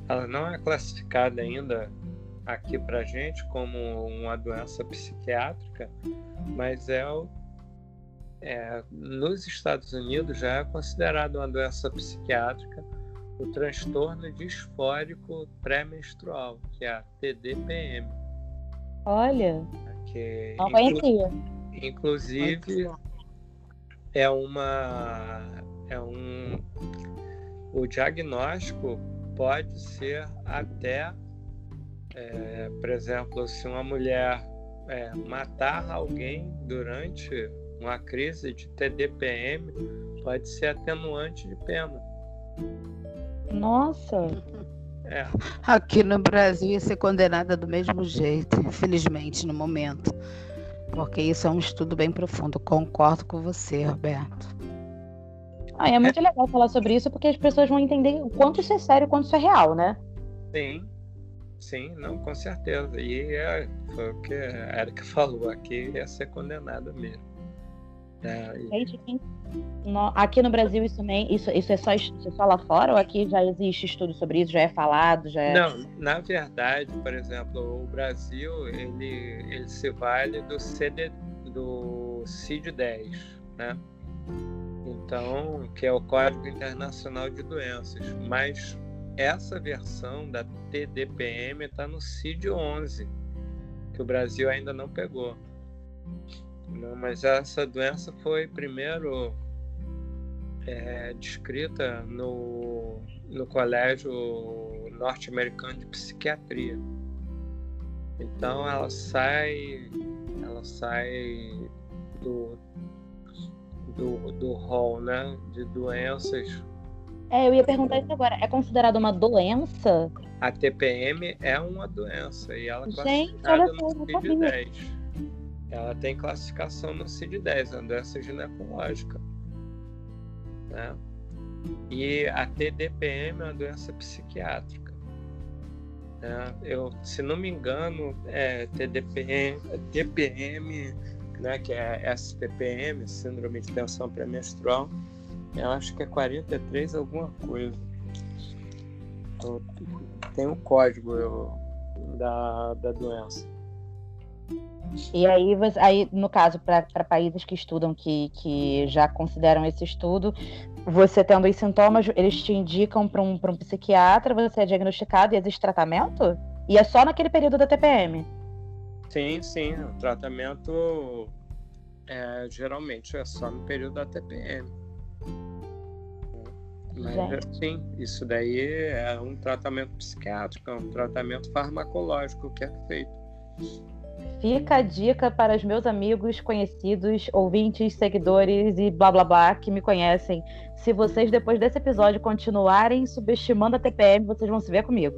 ela não é classificada ainda aqui para gente como uma doença psiquiátrica, mas é, é nos Estados Unidos já é considerado uma doença psiquiátrica o transtorno disfórico pré-menstrual, que é a TDPM. Olha, que não conhecia. Inclusive é uma é um o diagnóstico pode ser até é, por exemplo se uma mulher é, matar alguém durante uma crise de TDPM pode ser atenuante de pena nossa. É. Aqui no Brasil ia ser condenada do mesmo jeito, infelizmente, no momento. Porque isso é um estudo bem profundo. Concordo com você, Roberto. Ah, é muito legal falar sobre isso porque as pessoas vão entender o quanto isso é sério e quanto isso é real, né? Sim, sim, não, com certeza. E é, foi o que a Erika falou, aqui ia ser condenada mesmo. É, Gente, no, aqui no Brasil isso também, isso, isso, é só, isso é só lá fora ou aqui já existe estudo sobre isso, já é falado, já é... Não, na verdade, por exemplo, o Brasil ele, ele se vale do CD do CID-10, né? Então, que é o Código Internacional de Doenças, mas essa versão da TDPM está no CID-11, que o Brasil ainda não pegou. Não, mas essa doença foi primeiro é, descrita no, no Colégio Norte-Americano de Psiquiatria. Então ela sai, ela sai do, do, do hall né, de doenças. É, eu ia perguntar isso agora. É considerada uma doença? A TPM é uma doença e ela é classificada no CID-10. Ela tem classificação no CID-10, a doença ginecológica. Né? E a TDPM é uma doença psiquiátrica. Né? Eu, se não me engano, é TDPM, TPM, né, que é STPM, Síndrome de Tensão Pré-Menstrual, eu acho que é 43 alguma coisa. tem o um código eu, da, da doença. E aí, aí no caso, para países que estudam, que, que já consideram esse estudo, você tendo os sintomas, eles te indicam para um, um psiquiatra, você é diagnosticado e existe tratamento? E é só naquele período da TPM? Sim, sim. O tratamento é, geralmente é só no período da TPM. Mas sim, isso daí é um tratamento psiquiátrico, é um tratamento farmacológico que é feito. Fica a dica para os meus amigos, conhecidos, ouvintes, seguidores e blá blá blá que me conhecem. Se vocês, depois desse episódio, continuarem subestimando a TPM, vocês vão se ver comigo.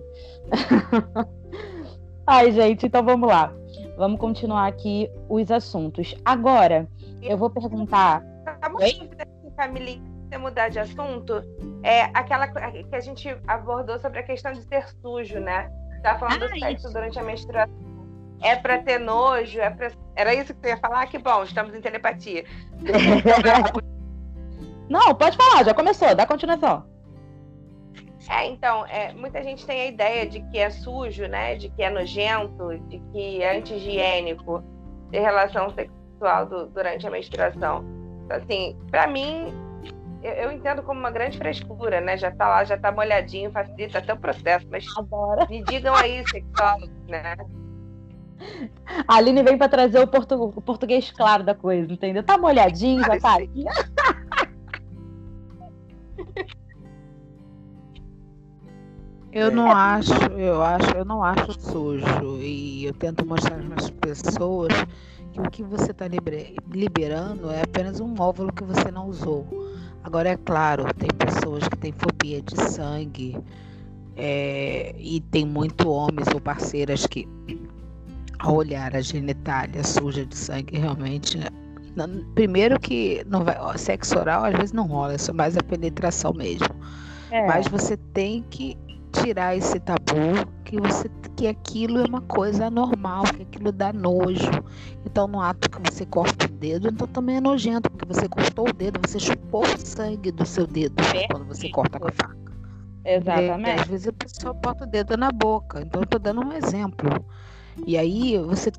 Ai, gente, então vamos lá. Vamos continuar aqui os assuntos. Agora, eu vou perguntar. Tá uma dúvida aqui, Camilinha, você mudar de assunto. É aquela que a gente abordou sobre a questão de ser sujo, né? Tá falando ah, do sexo isso. durante a menstruação é para ter nojo, é pra... era isso que você ia falar? Que bom, estamos em telepatia. Não, pode falar, já começou, dá continuação. É, então, é, muita gente tem a ideia de que é sujo, né? De que é nojento, de que é anti-higiênico ter relação sexual do, durante a menstruação. Então, assim, para mim, eu, eu, entendo como uma grande frescura, né? Já tá lá, já tá molhadinho, facilita até o processo, mas Adoro. me digam aí, sexólogos, né? A Aline vem para trazer o, portu o, português claro da coisa, entendeu? Tá molhadinho, já tá aqui. Eu não acho, eu acho, eu não acho sujo e eu tento mostrar para as pessoas que o que você está liberando é apenas um óvulo que você não usou. Agora é claro, tem pessoas que têm fobia de sangue é, e tem muito homens ou parceiras que ao olhar a genitália suja de sangue, realmente primeiro que não vai, ó, sexo oral às vezes não rola, é só mais a penetração mesmo. É. Mas você tem que tirar esse tabu que você que aquilo é uma coisa normal, que aquilo dá nojo. Então no ato que você corta o dedo, então também é nojento, porque você cortou o dedo, você chupou o sangue do seu dedo quando você corta com a faca. Exatamente. E, às vezes a pessoa bota o dedo na boca. Então eu tô dando um exemplo. E aí você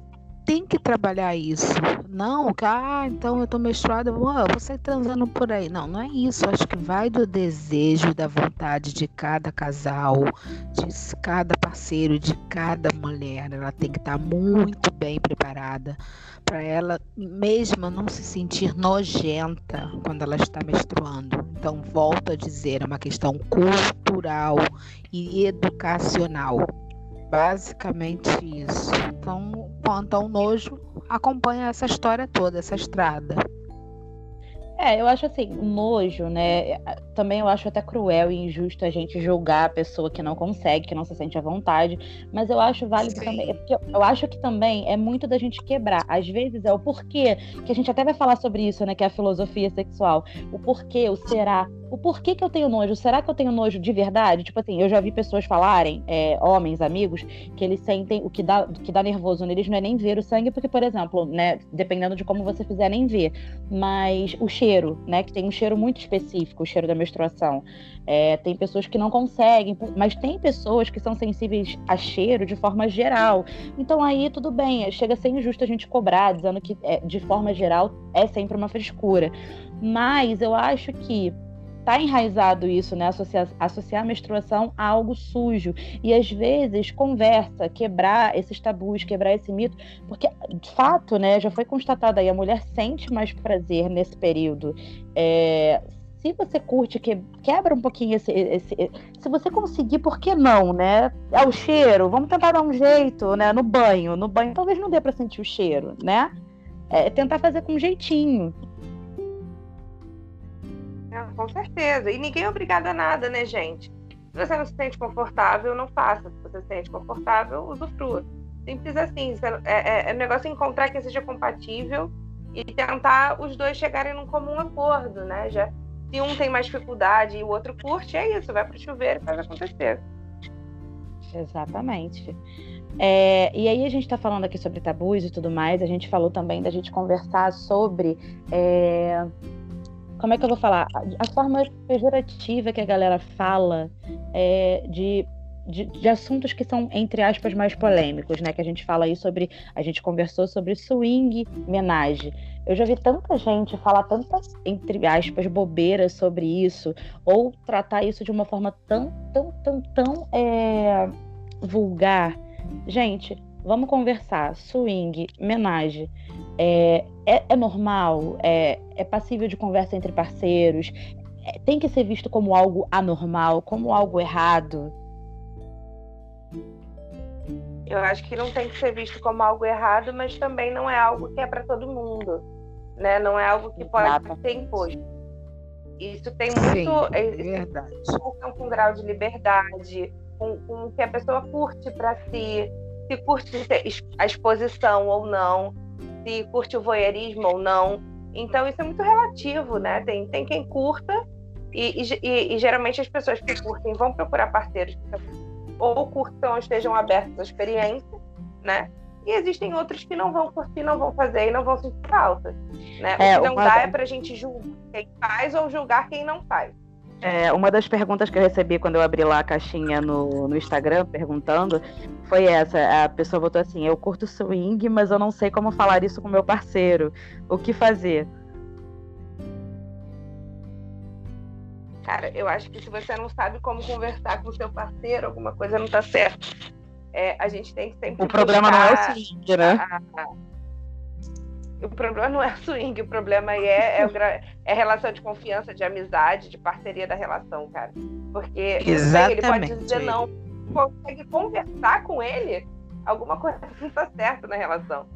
tem que trabalhar isso. Não, ah, então eu tô menstruada, eu vou sair transando por aí. Não, não é isso. Acho que vai do desejo, da vontade de cada casal, de cada parceiro, de cada mulher. Ela tem que estar tá muito bem preparada para ela mesma não se sentir nojenta quando ela está menstruando. Então, volto a dizer, é uma questão cultural e educacional. Basicamente isso. Então, quanto ao nojo, acompanha essa história toda, essa estrada. É, eu acho assim, nojo, né? Também eu acho até cruel e injusto a gente julgar a pessoa que não consegue, que não se sente à vontade. Mas eu acho válido Sim. também. É porque eu acho que também é muito da gente quebrar. Às vezes é o porquê, que a gente até vai falar sobre isso, né? Que é a filosofia sexual. O porquê, o será o porquê que eu tenho nojo. Será que eu tenho nojo de verdade? Tipo assim, eu já vi pessoas falarem, é, homens, amigos, que eles sentem o que dá, o que dá nervoso neles não é nem ver o sangue, porque, por exemplo, né, dependendo de como você fizer, nem ver. Mas o cheiro, né, que tem um cheiro muito específico, o cheiro da menstruação. É, tem pessoas que não conseguem, mas tem pessoas que são sensíveis a cheiro de forma geral. Então aí tudo bem, chega a ser injusto a gente cobrar, dizendo que é, de forma geral é sempre uma frescura. Mas eu acho que tá enraizado isso, né? Associar, associar a menstruação a algo sujo. E às vezes conversa, quebrar esses tabus, quebrar esse mito, porque de fato, né, já foi constatado aí, a mulher sente mais prazer nesse período. É, se você curte, que, quebra um pouquinho esse, esse, Se você conseguir, por que não, né? É o cheiro, vamos tentar dar um jeito, né? No banho. No banho talvez não dê para sentir o cheiro, né? É tentar fazer com jeitinho. É, com certeza. E ninguém é obrigado a nada, né, gente? Se você não se sente confortável, não faça. Se você se sente confortável, usufrua. Simples assim. É, é, é um negócio encontrar que seja compatível e tentar os dois chegarem num comum acordo, né? Já, se um tem mais dificuldade e o outro curte, é isso, vai pro chuveiro e faz acontecer. Exatamente. É, e aí a gente está falando aqui sobre tabus e tudo mais, a gente falou também da gente conversar sobre é, como é que eu vou falar? A forma pejorativa que a galera fala é, de, de, de, assuntos que são, entre aspas, mais polêmicos, né? Que a gente fala aí sobre. A gente conversou sobre swing menage. Eu já vi tanta gente falar tantas, entre aspas, bobeiras sobre isso, ou tratar isso de uma forma tão, tão, tão, tão é, vulgar. Gente, vamos conversar. Swing, menage. É, é, é normal? É, é passível de conversa entre parceiros? É, tem que ser visto como algo anormal, como algo errado? Eu acho que não tem que ser visto como algo errado, mas também não é algo que é para todo mundo, né? Não é algo que pode Exato. ser imposto. Isso tem muito, Sim, é verdade. com um grau de liberdade, com, com o que a pessoa curte para si, se curte a exposição ou não se curte o voyeurismo ou não. Então isso é muito relativo, né? Tem, tem quem curta e, e, e geralmente as pessoas que curtem vão procurar parceiros que ou curtam estejam abertos à experiência, né? E existem outros que não vão curtir, não vão fazer e não vão sentir falta. Né? É, o que não dá é pra gente julgar quem faz ou julgar quem não faz. É, uma das perguntas que eu recebi quando eu abri lá a caixinha no, no Instagram perguntando foi essa. A pessoa botou assim: Eu curto swing, mas eu não sei como falar isso com meu parceiro. O que fazer? Cara, eu acho que se você não sabe como conversar com o seu parceiro, alguma coisa não tá certo. É, a gente tem que sempre. O problema não é o swing, né? A, a, o problema não é swing, o problema é, é, é relação de confiança, de amizade, de parceria da relação, cara. Porque Exatamente. ele pode dizer não, consegue conversar com ele, alguma coisa não está certo na relação.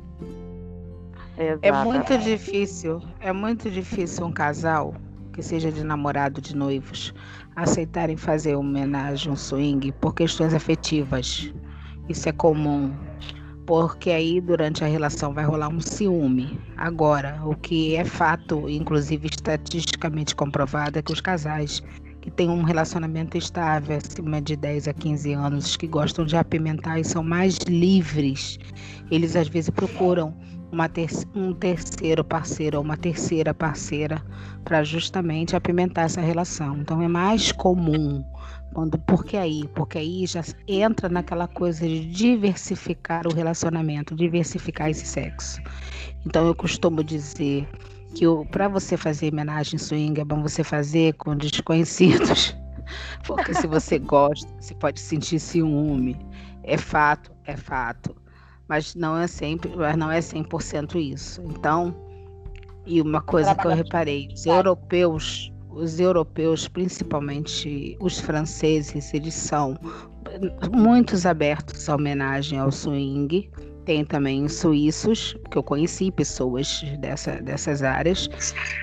É muito difícil, é muito difícil um casal que seja de namorado, de noivos, aceitarem fazer homenagem, um swing por questões afetivas. Isso é comum porque aí durante a relação vai rolar um ciúme. Agora, o que é fato, inclusive estatisticamente comprovado, é que os casais que têm um relacionamento estável acima de 10 a 15 anos, que gostam de apimentar e são mais livres, eles às vezes procuram ter um terceiro parceiro ou uma terceira parceira para justamente apimentar essa relação. Então é mais comum quando, por que aí? Porque aí já entra naquela coisa de diversificar o relacionamento, diversificar esse sexo. Então eu costumo dizer que para você fazer homenagem swing é bom você fazer com desconhecidos. Porque se você gosta, você pode sentir ciúme. É fato, é fato. Mas não é sempre, mas não é 100% isso. Então, e uma coisa que eu reparei, os europeus os europeus, principalmente os franceses, eles são muitos abertos à homenagem ao swing. Tem também os suíços, que eu conheci pessoas dessa, dessas áreas,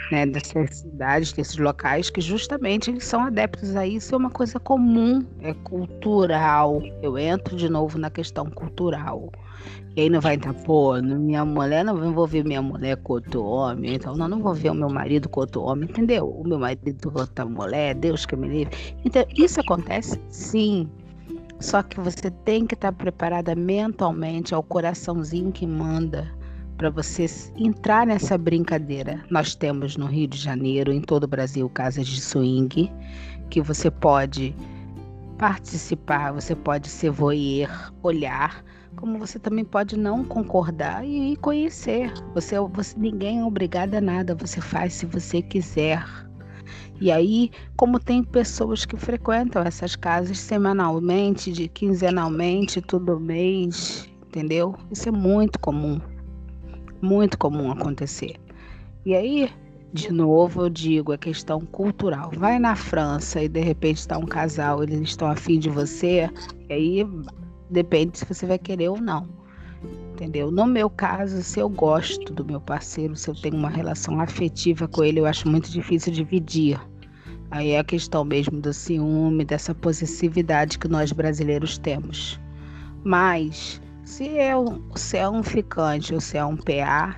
né, dessas cidades, desses locais, que justamente eles são adeptos a isso. É uma coisa comum, é cultural. Eu entro de novo na questão cultural. E aí não vai entrar, pô, minha mulher não vou ver minha mulher com outro homem, então não, não vou ver o meu marido com outro homem, entendeu? O meu marido com outra mulher, Deus que me livre. Então, isso acontece sim. Só que você tem que estar preparada mentalmente ao coraçãozinho que manda para você entrar nessa brincadeira. Nós temos no Rio de Janeiro, em todo o Brasil, casas de swing, que você pode participar, você pode ser voyeur, olhar, como você também pode não concordar e conhecer. Você, você ninguém é obrigado a nada, você faz se você quiser. E aí, como tem pessoas que frequentam essas casas semanalmente, de quinzenalmente, todo mês, entendeu? Isso é muito comum. Muito comum acontecer. E aí, de novo, eu digo, é questão cultural. Vai na França e de repente está um casal, eles estão afim de você, e aí Depende se você vai querer ou não. Entendeu? No meu caso, se eu gosto do meu parceiro, se eu tenho uma relação afetiva com ele, eu acho muito difícil dividir. Aí é a questão mesmo do ciúme, dessa possessividade que nós brasileiros temos. Mas se é um, se é um ficante ou se é um PA,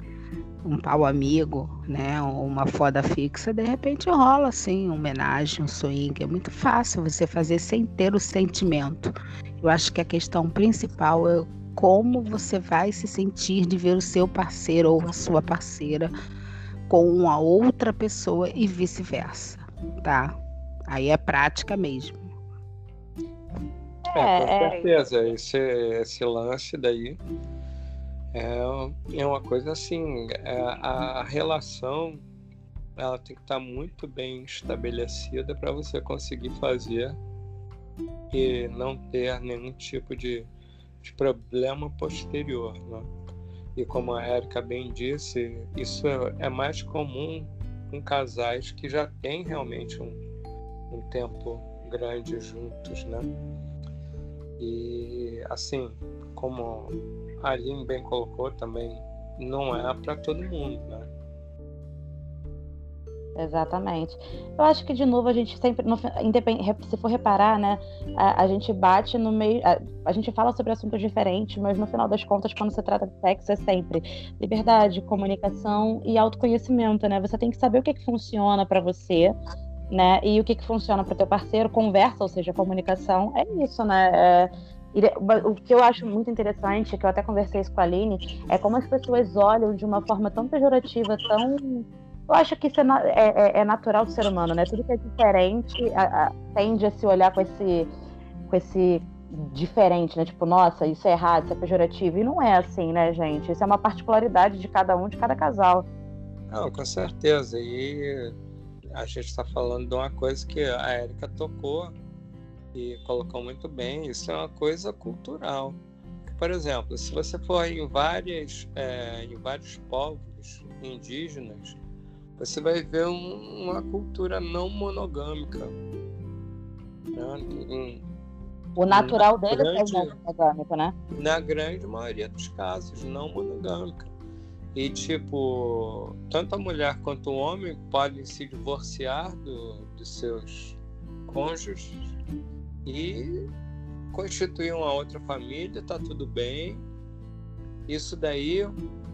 um pau amigo, né, uma foda fixa, de repente rola assim, uma homenagem, um swing. É muito fácil você fazer sem ter o sentimento. Eu acho que a questão principal é como você vai se sentir de ver o seu parceiro ou a sua parceira com uma outra pessoa e vice-versa, tá? Aí é prática mesmo. É, com é. certeza. Esse, esse lance daí é, é uma coisa assim, é, a relação ela tem que estar muito bem estabelecida para você conseguir fazer e não ter nenhum tipo de, de problema posterior. Né? E como a Erika bem disse, isso é mais comum com casais que já têm realmente um, um tempo grande juntos, né? E assim, como a Aline bem colocou também, não é para todo mundo, né? Exatamente. Eu acho que, de novo, a gente sempre, no, se for reparar, né, a, a, gente bate no meio. A, a, gente fala sobre assuntos diferentes, mas no final das contas, quando se trata de sexo, é sempre liberdade, comunicação e autoconhecimento, né? Você tem que saber o que, que funciona para você, né, e o que, que funciona para o teu parceiro, conversa, ou seja, comunicação. É isso, né? É, o que eu acho muito interessante, que eu até conversei isso com a Aline, é como as pessoas olham de uma forma tão pejorativa, tão eu acho que isso é, é, é, natural do ser humano, né? Tudo que é diferente a, a, tende a se olhar com esse, com esse diferente, né? Tipo, nossa, isso é errado, isso é pejorativo. E não é assim, né, gente? Isso é uma particularidade de cada um, de cada casal. Não, com certeza. E a gente está falando de uma coisa que a Érica tocou e colocou muito bem. Isso é uma coisa cultural. Por exemplo, se você for em, várias, é, em vários povos indígenas, você vai ver um, uma cultura não monogâmica. Né? o natural dele grande, é não monogâmico, né? Na grande maioria dos casos, não monogâmica. E, tipo, tanto a mulher quanto o homem podem se divorciar do, dos seus cônjuges e constituir uma outra família, tá tudo bem. Isso daí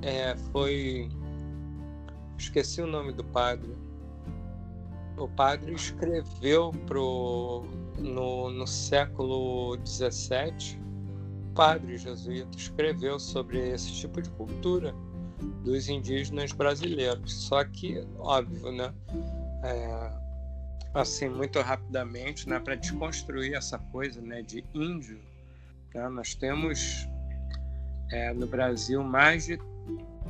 é, foi. Esqueci o nome do padre. O padre escreveu pro, no, no século XVII, o padre jesuíta escreveu sobre esse tipo de cultura dos indígenas brasileiros. Só que, óbvio, né? É, assim, muito rapidamente, né, para desconstruir essa coisa né, de índio, né, nós temos é, no Brasil mais de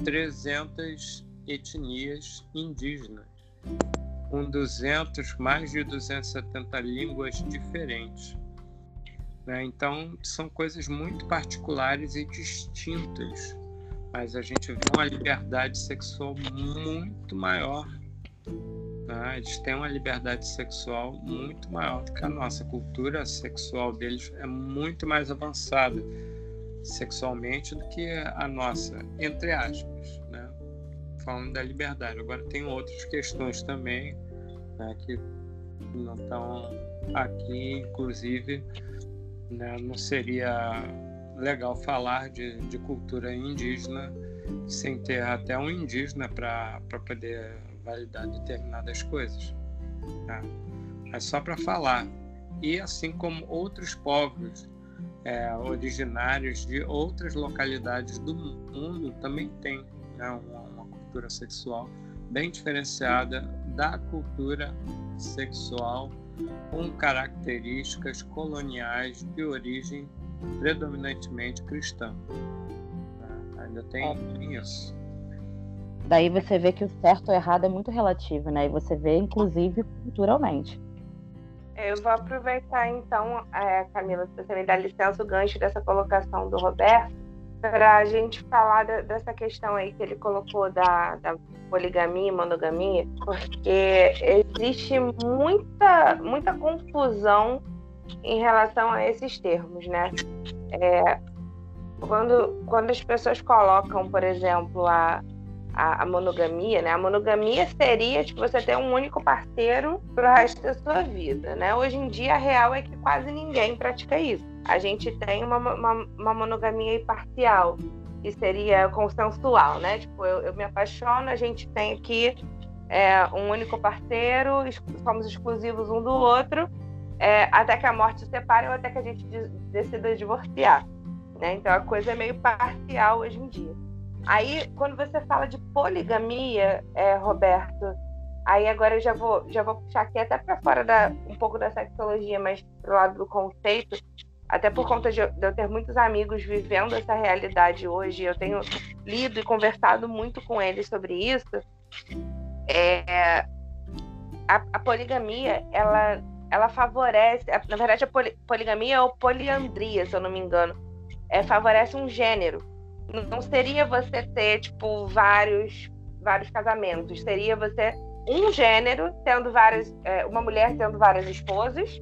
300 etnias indígenas, com 200, mais de 270 línguas diferentes. Né? Então, são coisas muito particulares e distintas, mas a gente vê uma liberdade sexual muito maior né? Eles têm uma liberdade sexual muito maior do que a nossa. A cultura sexual deles é muito mais avançada sexualmente do que a nossa, entre aspas, né? Falando da liberdade. Agora tem outras questões também né, que não estão aqui, inclusive, né, não seria legal falar de, de cultura indígena sem ter até um indígena para poder validar determinadas coisas. Tá? É só para falar. E assim como outros povos é, originários de outras localidades do mundo também têm né, uma, uma cultura sexual bem diferenciada da cultura sexual com características coloniais de origem predominantemente cristã. Tá? Ainda tem isso. Daí você vê que o certo ou errado é muito relativo, né? E você vê, inclusive, culturalmente. Eu vou aproveitar, então, é, Camila, se você me dá licença, o gancho dessa colocação do Roberto, para a gente falar da, dessa questão aí que ele colocou da, da poligamia e monogamia, porque existe muita, muita confusão em relação a esses termos, né? É, quando, quando as pessoas colocam, por exemplo, a, a, a, monogamia, né? A monogamia seria tipo você ter um único parceiro pro resto da sua vida, né? Hoje em dia a real é que quase ninguém pratica isso. A gente tem uma, uma, uma monogamia parcial, que seria consensual, né? Tipo, eu, eu me apaixono, a gente tem aqui é, um único parceiro, somos exclusivos um do outro, é, até que a morte separe ou até que a gente decida divorciar. Né? Então a coisa é meio parcial hoje em dia. Aí, quando você fala de poligamia, é, Roberto, aí agora eu já vou, já vou puxar aqui até para fora da, um pouco da sexologia, mas pro lado do conceito, até por conta de, de eu ter muitos amigos vivendo essa realidade hoje, eu tenho lido e conversado muito com eles sobre isso. É, a, a poligamia, ela, ela favorece, na verdade, a poligamia ou poliandria, se eu não me engano, é, favorece um gênero não seria você ter, tipo, vários, vários casamentos. Seria você um gênero tendo várias. É, uma mulher tendo várias esposas.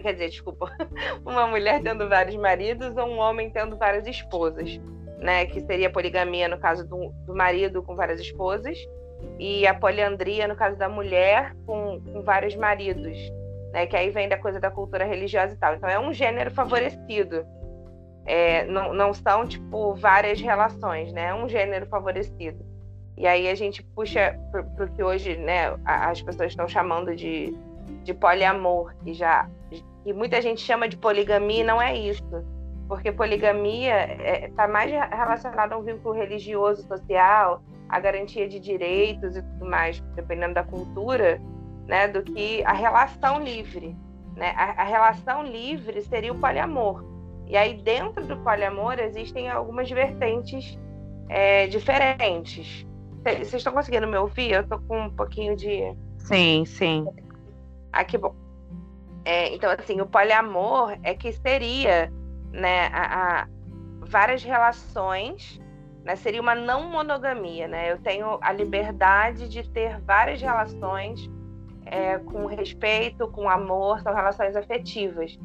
Quer dizer, desculpa. Uma mulher tendo vários maridos ou um homem tendo várias esposas. Né? Que seria a poligamia no caso do, do marido com várias esposas. E a poliandria no caso da mulher com, com vários maridos. Né? Que aí vem da coisa da cultura religiosa e tal. Então é um gênero favorecido é, não, não são, tipo, várias relações, né? Um gênero favorecido. E aí a gente puxa para o que hoje, né, as pessoas estão chamando de, de poliamor, e já e muita gente chama de poligamia e não é isso. Porque poligamia está é, tá mais relacionada a um vínculo religioso, social, a garantia de direitos e tudo mais, dependendo da cultura, né, do que a relação livre. Né? A, a relação livre seria o poliamor e aí, dentro do poliamor, existem algumas vertentes é, diferentes. Vocês estão conseguindo me ouvir? Eu tô com um pouquinho de. Sim, sim. Ah, que bom. É, então, assim, o poliamor é que seria né, a, a várias relações, né, seria uma não monogamia. Né? Eu tenho a liberdade de ter várias relações é, com respeito, com amor, são relações afetivas.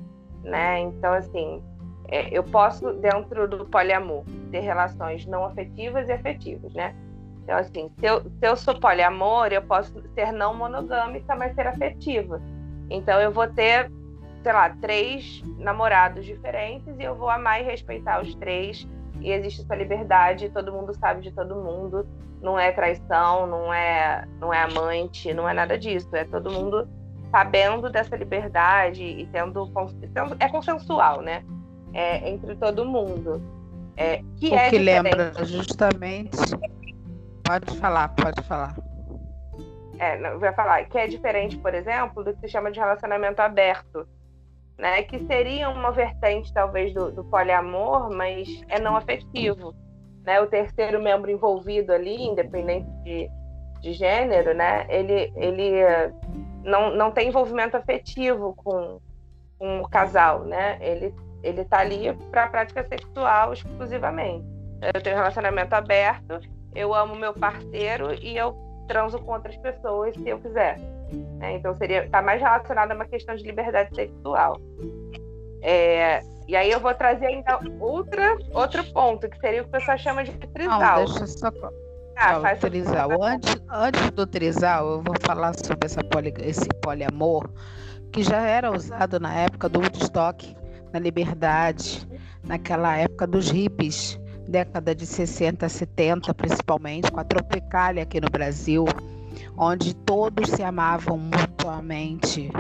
Né? Então, assim, é, eu posso, dentro do poliamor, ter relações não afetivas e afetivas, né? Então, assim, se eu, se eu sou poliamor, eu posso ser não monogâmica, mas ser afetiva. Então, eu vou ter, sei lá, três namorados diferentes e eu vou amar e respeitar os três e existe sua liberdade, todo mundo sabe de todo mundo, não é traição, não é, não é amante, não é nada disso, é todo mundo sabendo dessa liberdade e tendo é consensual, né? É, entre todo mundo. É, que o é que lembra justamente. Pode falar, pode falar. É, não, vai falar que é diferente, por exemplo, do que se chama de relacionamento aberto, né? Que seria uma vertente talvez do, do poliamor, mas é não afetivo, né? O terceiro membro envolvido ali, independente de, de gênero, né? Ele, ele não, não tem envolvimento afetivo com, com o casal, né? Ele ele tá ali para prática sexual exclusivamente. Eu tenho um relacionamento aberto, eu amo meu parceiro e eu transo com outras pessoas se eu quiser. É, então seria tá mais relacionado a uma questão de liberdade sexual. É, e aí eu vou trazer ainda outra, outro ponto, que seria o que o pessoal chama de trisal. Não, deixa só... Ah, faz trisal. Antes, antes do trisal, eu vou falar sobre essa poli, esse poliamor, que já era usado na época do Woodstock, na Liberdade, naquela época dos hippies, década de 60, 70, principalmente, com a Tropicália aqui no Brasil, onde todos se amavam mutuamente.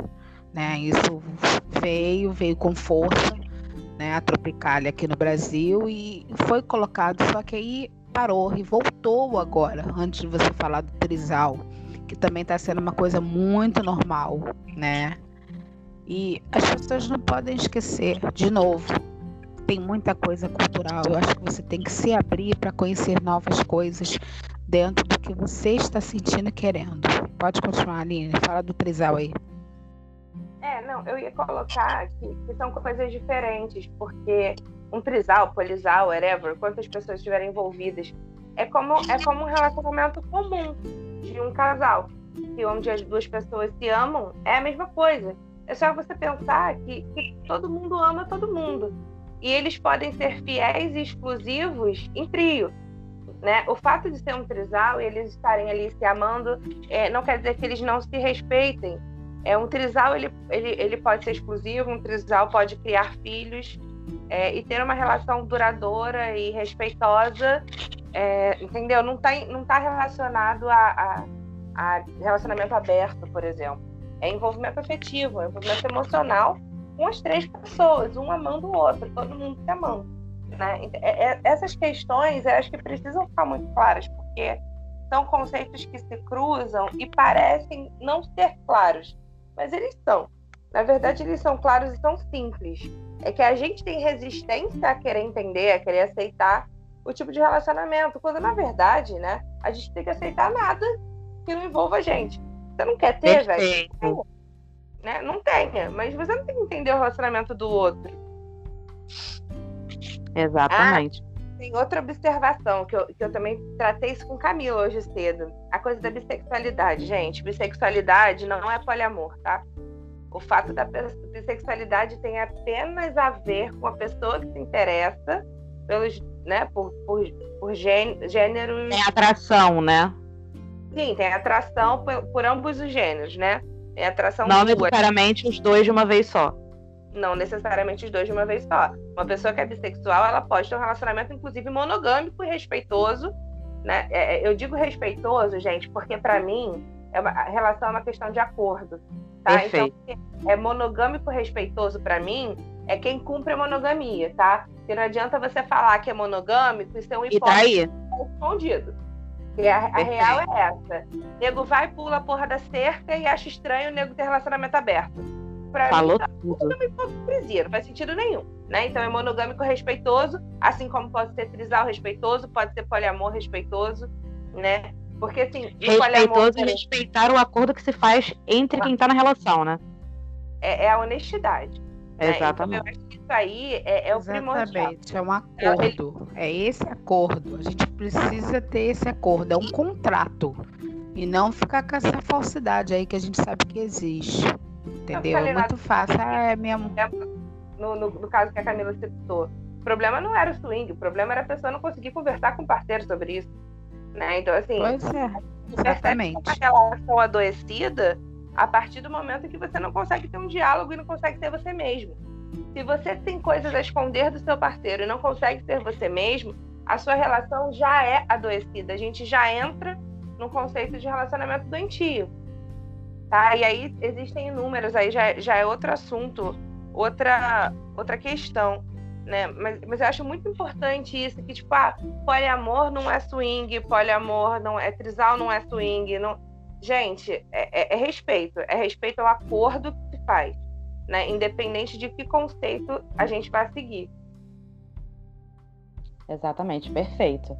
Né? Isso veio, veio com força, né? a Tropicália aqui no Brasil, e foi colocado, só que aí parou e voltou agora, antes de você falar do trisal, que também está sendo uma coisa muito normal, né? E as pessoas não podem esquecer, de novo, tem muita coisa cultural. Eu acho que você tem que se abrir para conhecer novas coisas dentro do que você está sentindo e querendo. Pode continuar, Aline. Fala do trisal aí. É, não, eu ia colocar que, que são coisas diferentes, porque um trisal, polisal, whatever, quantas pessoas estiverem envolvidas, é como, é como um relacionamento comum de um casal, que onde as duas pessoas se amam, é a mesma coisa. É só você pensar que, que todo mundo ama todo mundo. E eles podem ser fiéis e exclusivos em trio. Né? O fato de ser um trisal e eles estarem ali se amando é, não quer dizer que eles não se respeitem. É um trisal ele, ele, ele pode ser exclusivo, um trisal pode criar filhos é, e ter uma relação duradoura e respeitosa, é, entendeu? Não está não tá relacionado a, a, a relacionamento aberto, por exemplo é envolvimento afetivo, é envolvimento emocional com as três pessoas, um amando o outro, todo mundo se amando. Né? É, é, essas questões acho que precisam ficar muito claras, porque são conceitos que se cruzam e parecem não ser claros, mas eles são. Na verdade, eles são claros e são simples. É que a gente tem resistência a querer entender, a querer aceitar o tipo de relacionamento, quando na verdade, né, a gente tem que aceitar nada que não envolva a gente. Você não quer ter, velho? Né? Não tenha, mas você não tem que entender o relacionamento do outro. Exatamente. Ah, tem outra observação que eu, que eu também tratei isso com Camila hoje cedo. A coisa da bissexualidade, gente. Bissexualidade não é poliamor, tá? O fato da bissexualidade tem apenas a ver com a pessoa que se interessa pelos, né, por, por, por gêneros. É atração, né? Sim, tem atração por, por ambos os gêneros, né? Tem atração Não necessariamente os dois de uma vez só. Não necessariamente os dois de uma vez só. Uma pessoa que é bissexual, ela pode ter um relacionamento, inclusive, monogâmico e respeitoso. Né? É, é eu digo respeitoso, gente, porque para mim é uma, a relação é uma questão de acordo. Tá? Perfeito. Então, é monogâmico respeitoso para mim é quem cumpre a monogamia, tá? Porque não adianta você falar que é monogâmico e ser um hipócrita escondido. A, a real é essa. Nego vai, pula a porra da cerca e acha estranho o nego ter relacionamento aberto. Pra Falou mim, tudo. uma hipocrisia, não faz sentido nenhum. Né? Então é monogâmico respeitoso, assim como pode ser trisal respeitoso, pode ser poliamor respeitoso, né? Porque assim. Respeitoso poliamor, respeitar o acordo que se faz entre quem tá na relação, né? É, é a honestidade. Né? Exatamente. Então, eu acho que isso aí é, é o primordial. é um acordo. É esse acordo. A gente precisa ter esse acordo. É um contrato. E não ficar com essa falsidade aí que a gente sabe que existe. Entendeu? É muito fácil. Ah, é mesmo. No, no, no caso que a Camila citou. O problema não era o swing, o problema era a pessoa não conseguir conversar com o parceiro sobre isso. Né? Então, assim. Pois é. Exatamente. Uma relação adoecida a partir do momento que você não consegue ter um diálogo e não consegue ser você mesmo. Se você tem coisas a esconder do seu parceiro e não consegue ser você mesmo, a sua relação já é adoecida. A gente já entra no conceito de relacionamento doentio. Tá? E aí existem inúmeros, aí já, já é outro assunto, outra, outra questão. Né? Mas, mas eu acho muito importante isso, que, tipo, ah, poliamor não é swing, poliamor não é trisal, não é swing. Não... Gente, é, é, é respeito, é respeito ao acordo que se faz, né? Independente de que conceito a gente vai seguir. Exatamente, perfeito.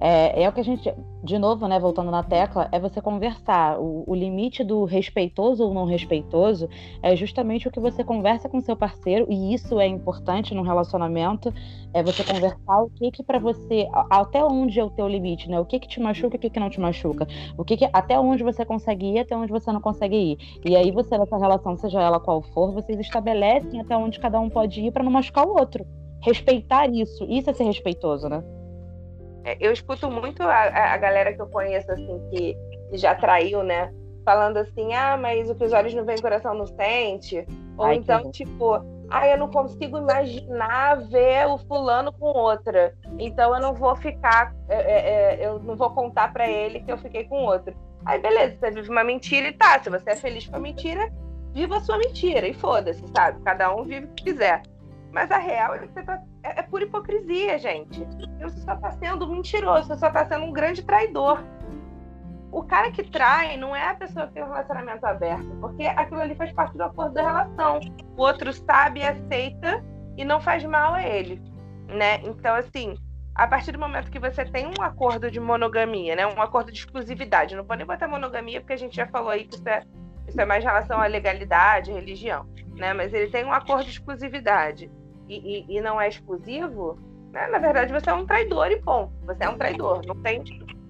É, é o que a gente, de novo, né, voltando na tecla, é você conversar. O, o, limite do respeitoso ou não respeitoso é justamente o que você conversa com seu parceiro, e isso é importante no relacionamento, é você conversar o que que para você, até onde é o teu limite, né? O que que te machuca o que que não te machuca. O que que, até onde você consegue ir, até onde você não consegue ir. E aí você, nessa relação, seja ela qual for, vocês estabelecem até onde cada um pode ir para não machucar o outro. Respeitar isso, isso é ser respeitoso, né? É, eu escuto muito a, a galera que eu conheço, assim, que, que já traiu, né? Falando assim, ah, mas o que os olhos não veem, o coração não sente. Ou Ai, então, que... tipo, ah, eu não consigo imaginar ver o fulano com outra. Então eu não vou ficar, é, é, é eu não vou contar para ele que eu fiquei com outro. Aí beleza, você vive uma mentira e tá. Se você é feliz com a mentira, viva a sua mentira e foda-se, sabe? Cada um vive o que quiser. Mas a real é que você tá, é, é pura hipocrisia, gente. Você só tá sendo mentiroso, você só tá sendo um grande traidor. O cara que trai não é a pessoa que tem um relacionamento aberto, porque aquilo ali faz parte do acordo da relação. O outro sabe, aceita e não faz mal a ele, né? Então, assim, a partir do momento que você tem um acordo de monogamia, né? Um acordo de exclusividade, não pode nem botar monogamia porque a gente já falou aí que isso é, isso é mais relação à legalidade, religião, né? Mas ele tem um acordo de exclusividade e, e, e não é exclusivo, né? na verdade você é um traidor e ponto. Você é um traidor. Não tem,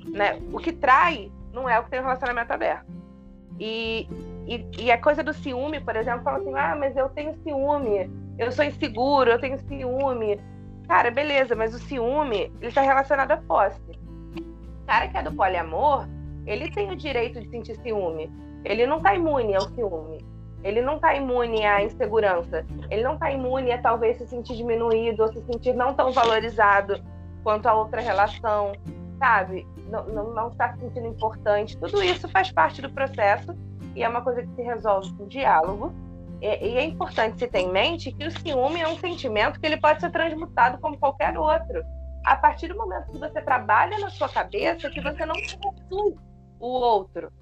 né? O que trai não é o que tem um relacionamento aberto. E, e, e, a coisa do ciúme, por exemplo, fala assim: ah, mas eu tenho ciúme, eu sou inseguro, eu tenho ciúme. Cara, beleza, mas o ciúme ele está relacionado à posse. O cara que é do poliamor, ele tem o direito de sentir ciúme. Ele não está imune ao ciúme. Ele não está imune à insegurança. Ele não está imune a talvez se sentir diminuído ou se sentir não tão valorizado quanto a outra relação, sabe? Não, está se sentindo importante. Tudo isso faz parte do processo e é uma coisa que se resolve com diálogo. E, e é importante se ter em mente que o ciúme é um sentimento que ele pode ser transmutado como qualquer outro. A partir do momento que você trabalha na sua cabeça que você não possui o outro,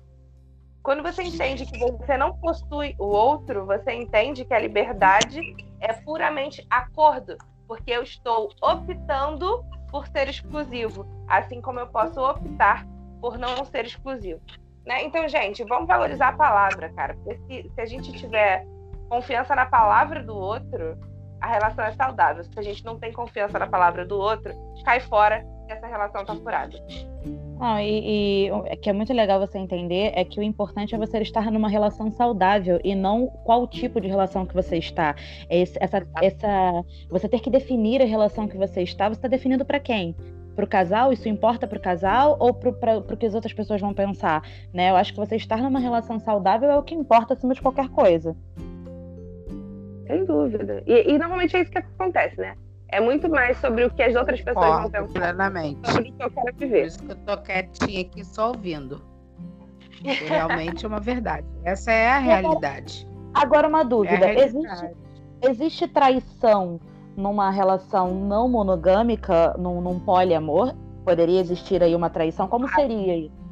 quando você entende que você não possui o outro, você entende que a liberdade é puramente acordo, porque eu estou optando por ser exclusivo, assim como eu posso optar por não ser exclusivo. Né? Então, gente, vamos valorizar a palavra, cara, porque se, se a gente tiver confiança na palavra do outro, a relação é saudável. Se a gente não tem confiança na palavra do outro, cai fora essa relação tá furada. Não, e, e o que é muito legal você entender é que o importante é você estar numa relação saudável e não qual tipo de relação que você está. Esse, essa, essa, você ter que definir a relação que você está, você está definindo para quem? Para o casal? Isso importa para o casal ou para o que as outras pessoas vão pensar? Né? Eu acho que você estar numa relação saudável é o que importa acima de qualquer coisa. Sem dúvida. E, e normalmente é isso que acontece, né? É muito mais sobre o que as outras pessoas Concordo vão pensar. plenamente. Sobre o que eu quero viver. Por isso que eu tô quietinha aqui só ouvindo. realmente é uma verdade. Essa é a realidade. Agora uma dúvida. É existe, existe traição numa relação não monogâmica, num, num poliamor? Poderia existir aí uma traição? Como seria isso?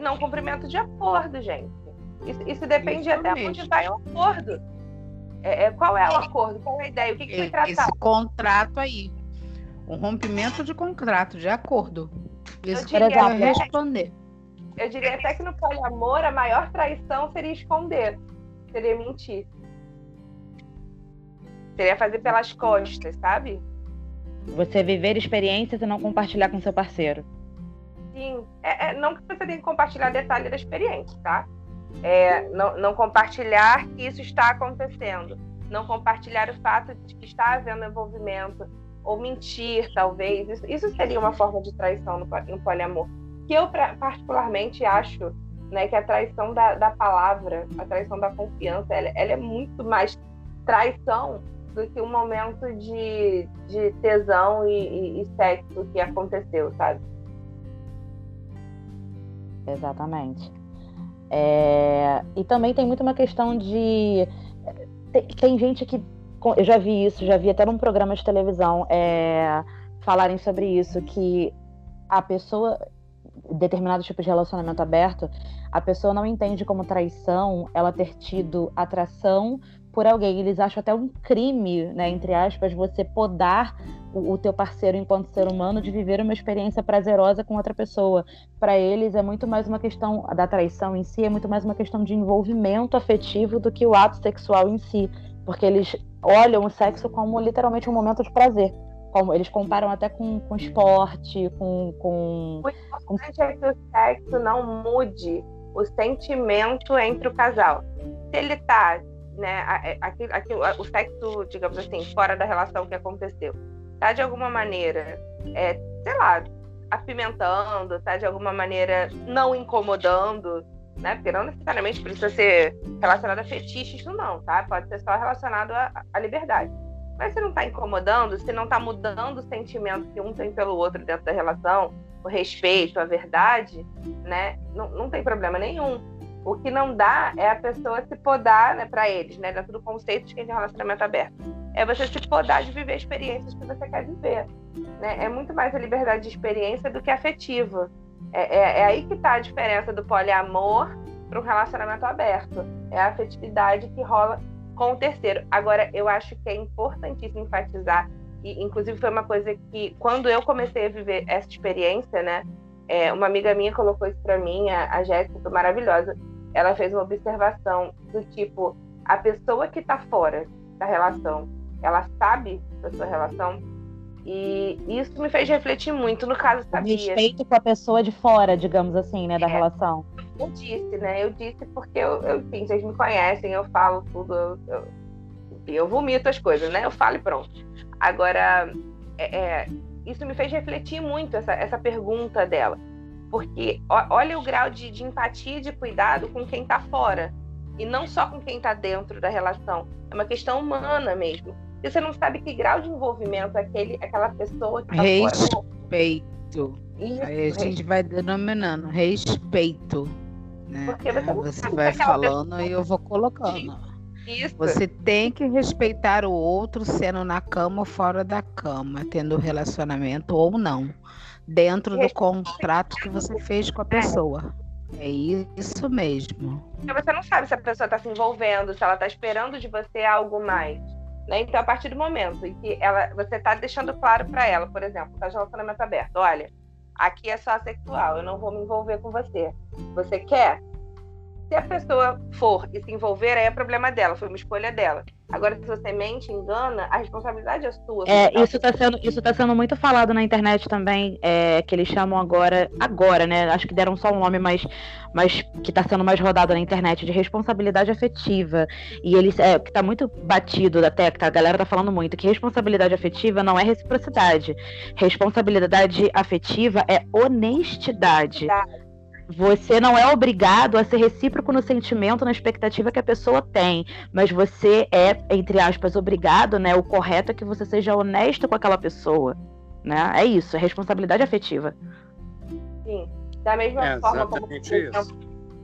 Não cumprimento de acordo, gente. Isso, isso depende isso até onde vai o acordo. É, é, qual é o acordo? Qual é a ideia? O que, que foi tratado? Esse contrato aí. Um rompimento de contrato, de acordo. Isso eu diria, até, responder. Eu diria até que no poliamor a maior traição seria esconder, seria mentir. Seria fazer pelas costas, sabe? Você viver experiências e não compartilhar com seu parceiro. Sim. É, é, não que você tenha que compartilhar detalhe da experiência, tá? É, não, não compartilhar que isso está acontecendo, não compartilhar o fato de que está havendo envolvimento, ou mentir, talvez. Isso, isso seria uma forma de traição no, no poliamor. Que eu, particularmente, acho né, que a traição da, da palavra, a traição da confiança, ela, ela, é muito mais traição do que um momento de, de tesão e, e, e sexo que aconteceu, sabe? Exatamente. É, e também tem muito uma questão de. Tem, tem, gente que. Eu já vi isso, já vi até num programa de televisão é, falarem sobre isso, que a pessoa, determinado tipo de relacionamento aberto, a pessoa não entende como traição ela ter tido atração por alguém. Eles acham até um crime, né, entre aspas, você podar o, o teu parceiro enquanto ser humano de viver uma experiência prazerosa com outra pessoa. Para eles é muito mais uma questão da traição em si, é muito mais uma questão de envolvimento afetivo do que o ato sexual em si, porque eles olham o sexo como literalmente um momento de prazer. Como eles comparam até com, com esporte, com, com. O importante é que o sexo não mude o sentimento entre o casal. Se ele tá né, aquilo, aquilo, o sexo, digamos assim, fora da relação que aconteceu, tá de alguma maneira, é, sei lá, apimentando, tá de alguma maneira não incomodando, né? Porque não necessariamente precisa ser relacionado a fetiches, isso não, tá? Pode ser só relacionado à liberdade. Mas se não está incomodando, se não está mudando o sentimento que um tem pelo outro dentro da relação, o respeito, a verdade, né? Não, não tem problema nenhum. O que não dá é a pessoa se podar, né, para eles, né, dentro do conceito de quem tem relacionamento aberto. É você se podar de viver experiências que você quer viver. Né? É muito mais a liberdade de experiência do que afetiva. É, é, é aí que está a diferença do poliamor para um relacionamento aberto. É a afetividade que rola com o terceiro. Agora, eu acho que é importantíssimo enfatizar, e inclusive foi uma coisa que, quando eu comecei a viver essa experiência, né, é, uma amiga minha colocou isso para mim, a, a Jéssica, maravilhosa ela fez uma observação do tipo: a pessoa que está fora da relação, ela sabe da sua relação. E isso me fez refletir muito, no caso, sabia. Respeito com a pessoa de fora, digamos assim, né, da é, relação. Eu disse, né? Eu disse porque eu, eu enfim, vocês me conhecem, eu falo tudo, eu, eu, eu vomito as coisas, né? Eu falo e pronto. Agora, é, é, isso me fez refletir muito, essa, essa pergunta dela. Porque olha o grau de, de empatia e de cuidado com quem está fora. E não só com quem está dentro da relação. É uma questão humana mesmo. E você não sabe que grau de envolvimento aquele, aquela pessoa que fora. Respeito. Aí a gente vai denominando respeito. Né? Porque você, você vai falando pessoa... e eu vou colocando. Isso. Você tem que respeitar o outro, sendo na cama ou fora da cama, tendo relacionamento ou não dentro do contrato que você fez com a pessoa. É isso mesmo. Você não sabe se a pessoa está se envolvendo, se ela está esperando de você algo mais. Né? Então, a partir do momento em que ela, você está deixando claro para ela, por exemplo, está de relacionamento aberto, olha, aqui é só sexual, eu não vou me envolver com você. Você quer? Se a pessoa for e se envolver, aí é problema dela, foi uma escolha dela. Agora, se você mente, engana, a responsabilidade é sua. É, isso está sendo, isso tá sendo muito falado na internet também, é, que eles chamam agora, agora, né? Acho que deram só um nome, mas, mas que está sendo mais rodado na internet, de responsabilidade afetiva. E eles, é, que está muito batido até, que a galera tá falando muito, que responsabilidade afetiva não é reciprocidade. Responsabilidade afetiva é honestidade. Verdade você não é obrigado a ser recíproco no sentimento, na expectativa que a pessoa tem, mas você é, entre aspas, obrigado, né? O correto é que você seja honesto com aquela pessoa, né? É isso, é responsabilidade afetiva. Sim, da mesma é forma como isso.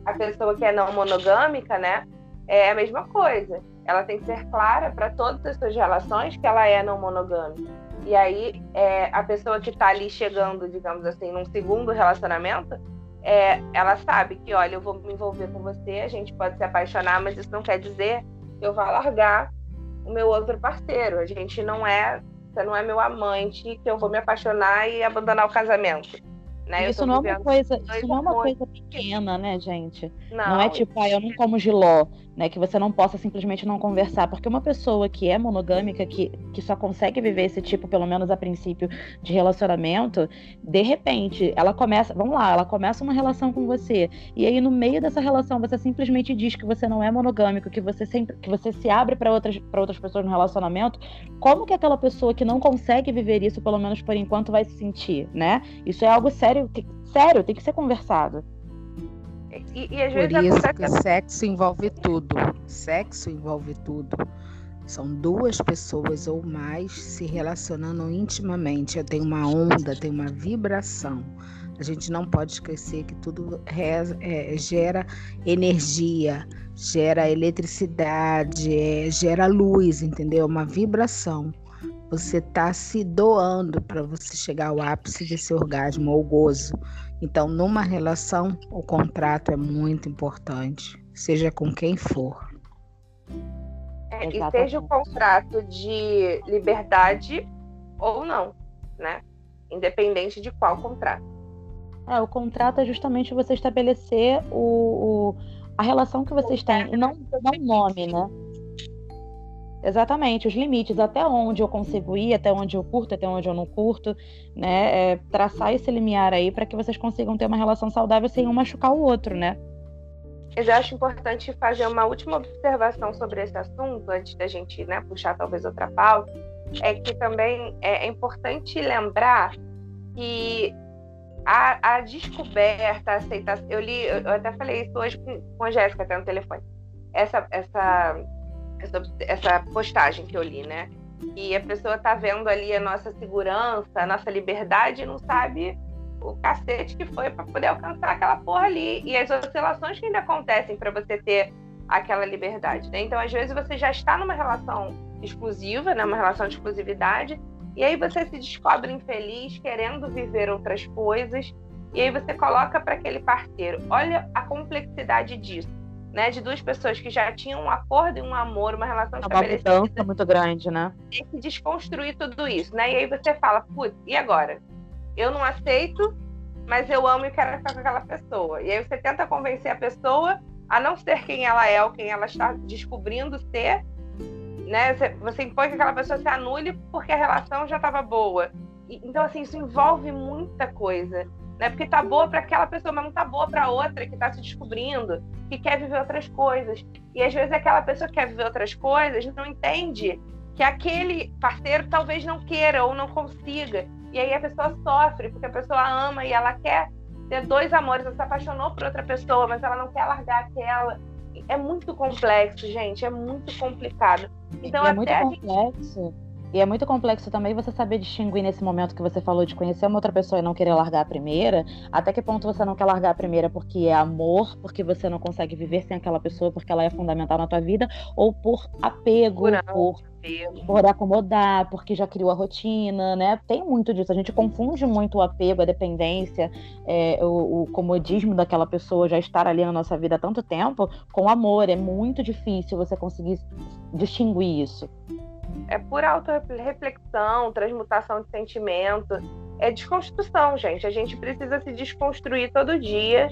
a pessoa que é não monogâmica, né? É a mesma coisa. Ela tem que ser clara para todas as suas relações que ela é não monogâmica. E aí, é, a pessoa que está ali chegando, digamos assim, num segundo relacionamento, é, ela sabe que, olha, eu vou me envolver com você, a gente pode se apaixonar, mas isso não quer dizer que eu vá largar o meu outro parceiro. A gente não é, você não é meu amante, que eu vou me apaixonar e abandonar o casamento. Né? Isso não é uma coisa, isso não é uma coisa pequena, né, gente? Não, não é tipo, ah, eu não como giló né, que você não possa simplesmente não conversar, porque uma pessoa que é monogâmica, que, que só consegue viver esse tipo, pelo menos a princípio, de relacionamento, de repente, ela começa, vamos lá, ela começa uma relação com você, e aí no meio dessa relação você simplesmente diz que você não é monogâmico, que você sempre, que você se abre para outras, outras pessoas no relacionamento, como que aquela pessoa que não consegue viver isso, pelo menos por enquanto, vai se sentir, né? Isso é algo sério, que, sério, tem que ser conversado. E, e às vezes Por isso que sexo envolve tudo. Sexo envolve tudo. São duas pessoas ou mais se relacionando intimamente. Tem uma onda, tem uma vibração. A gente não pode esquecer que tudo é, gera energia, gera eletricidade, é, gera luz, entendeu? Uma vibração. Você está se doando para você chegar ao ápice desse orgasmo ou gozo. Então, numa relação, o contrato é muito importante, seja com quem for. É, e seja o contrato de liberdade ou não, né? Independente de qual contrato. É, o contrato é justamente você estabelecer o, o a relação que vocês têm, e não, não o nome, né? Exatamente, os limites, até onde eu consigo ir, até onde eu curto, até onde eu não curto, né? É, traçar esse limiar aí para que vocês consigam ter uma relação saudável sem um machucar o outro, né? Eu acho importante fazer uma última observação sobre esse assunto, antes da gente né, puxar talvez outra pauta, é que também é, é importante lembrar que a, a descoberta, a aceitação. Eu li, eu até falei isso hoje com, com a Jéssica, até no telefone. Essa, essa, essa, postagem que eu li, né? E a pessoa tá vendo ali a nossa segurança, a nossa liberdade e não sabe o cacete que foi para poder alcançar aquela porra ali. E as oscilações que ainda acontecem para você ter aquela liberdade, né? Então, às vezes, você já está numa relação exclusiva, né? Uma relação de exclusividade, e aí você se descobre infeliz, querendo viver outras coisas, e aí você coloca para aquele parceiro. Olha a complexidade disso, né? De duas pessoas que já tinham um acordo e um amor, uma relação é uma estabelecida. muito grande, né? Tem que desconstruir tudo isso, né? E aí você fala, putz, e agora? Eu não aceito, mas eu amo e quero ficar com aquela pessoa. E aí você tenta convencer a pessoa a não ser quem ela é ou quem ela está descobrindo ser, né? Você impõe que aquela pessoa se anule porque a relação já estava boa. Então, assim, isso envolve muita coisa. Né? Porque tá boa para aquela pessoa, mas não tá boa para outra que está se descobrindo, que quer viver outras coisas. E às vezes aquela pessoa que quer viver outras coisas não entende que aquele parceiro talvez não queira ou não consiga. E aí a pessoa sofre, porque a pessoa ama e ela quer ter dois amores, ela se apaixonou por outra pessoa, mas ela não quer largar aquela é muito complexo, gente, é muito complicado. Então, é até muito complexo. Gente... E é muito complexo também você saber distinguir nesse momento que você falou de conhecer uma outra pessoa e não querer largar a primeira, até que ponto você não quer largar a primeira porque é amor, porque você não consegue viver sem aquela pessoa, porque ela é fundamental na tua vida, ou por apego, por, por acomodar, porque já criou a rotina, né? Tem muito disso. A gente confunde muito o apego, a dependência, é, o, o comodismo daquela pessoa já estar ali na nossa vida há tanto tempo com amor. É muito difícil você conseguir distinguir isso é por auto-reflexão, transmutação de sentimento, é desconstrução, gente. A gente precisa se desconstruir todo dia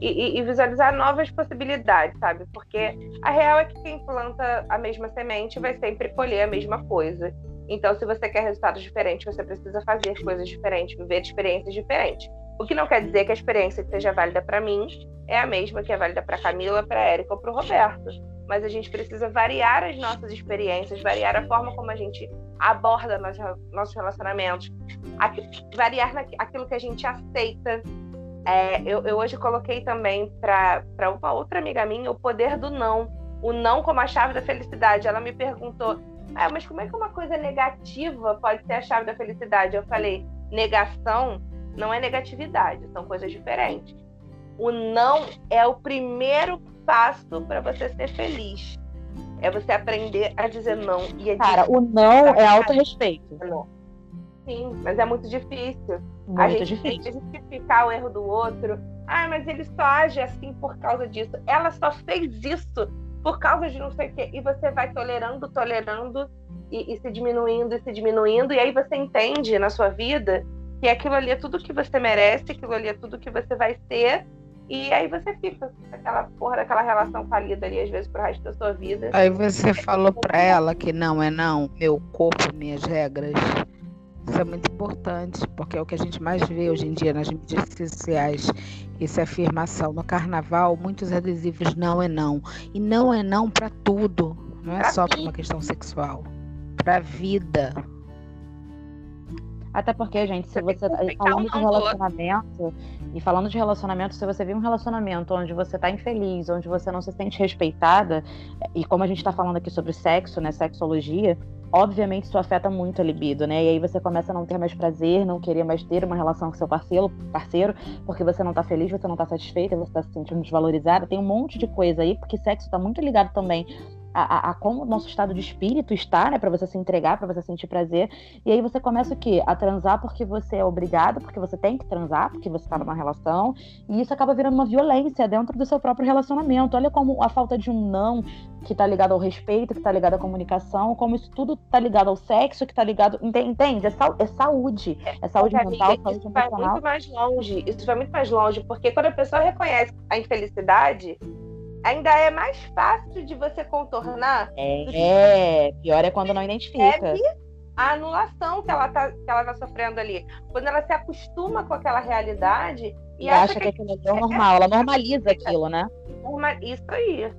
e, e, visualizar novas possibilidades, sabe? Porque a real é que quem planta a mesma semente vai sempre colher a mesma coisa. Então, se você quer resultados diferentes, você precisa fazer coisas diferentes, viver experiências diferentes. O que não quer dizer que a experiência que seja válida para mim é a mesma que é válida para Camila, para Érica ou para o Roberto mas a gente precisa variar as nossas experiências, variar a forma como a gente aborda nossos relacionamentos, variar aquilo que a gente aceita. É, eu, eu, hoje coloquei também para uma outra amiga minha o poder do não, o não como a chave da felicidade. Ela me perguntou, ah, mas como é que uma coisa negativa pode ser a chave da felicidade? Eu falei, negação não é negatividade, são coisas diferentes. O não é o primeiro passo para você ser feliz. É você aprender a dizer não. E é Cara, o não é autorrespeito. Sim, mas é muito difícil. Muito a gente difícil. tem que justificar o erro do outro. Ah, mas ele só age assim por causa disso. Ela só fez isso por causa de não sei o quê. E você vai tolerando, tolerando e, e se diminuindo e se diminuindo. E aí você entende na sua vida que aquilo ali é tudo que você merece, aquilo ali é tudo que você vai ser e aí você fica com aquela porra daquela relação falida ali, às vezes, pro resto da sua vida. Aí você falou pra ela que não é não, meu corpo, minhas regras. Isso é muito importante, porque é o que a gente mais vê hoje em dia nas mídias sociais. Essa afirmação. No carnaval, muitos adesivos não é não. E não é não para tudo. Não é pra só para uma questão sexual. Pra vida. Até porque, gente, se você tá falando de relacionamento, e falando de relacionamento, se você vive um relacionamento onde você tá infeliz, onde você não se sente respeitada, e como a gente tá falando aqui sobre sexo, né, sexologia, obviamente isso afeta muito a libido, né? E aí você começa a não ter mais prazer, não querer mais ter uma relação com seu parceiro, parceiro, porque você não tá feliz, você não tá satisfeita, você tá se sentindo desvalorizada. Tem um monte de coisa aí, porque sexo tá muito ligado também a, a, a, como o nosso estado de espírito está, né, para você se entregar, para você sentir prazer. E aí você começa o quê? A transar porque você é obrigado, porque você tem que transar, porque você está numa relação, e isso acaba virando uma violência dentro do seu próprio relacionamento. Olha como a falta de um não, que está ligado ao respeito, que está ligado à comunicação, como isso tudo está ligado ao sexo, que está ligado. Entende? É, sa é saúde. É saúde é, mental, amiga, saúde isso emocional. vai muito mais longe. Isso vai muito mais longe, porque quando a pessoa reconhece a infelicidade ainda é mais fácil de você contornar. É, é pior é quando não identifica. A anulação que ela, tá, que ela tá sofrendo ali. Quando ela se acostuma com aquela realidade e, e acha, que, que aquilo é normal, ela normaliza aquilo, né? Isso aí.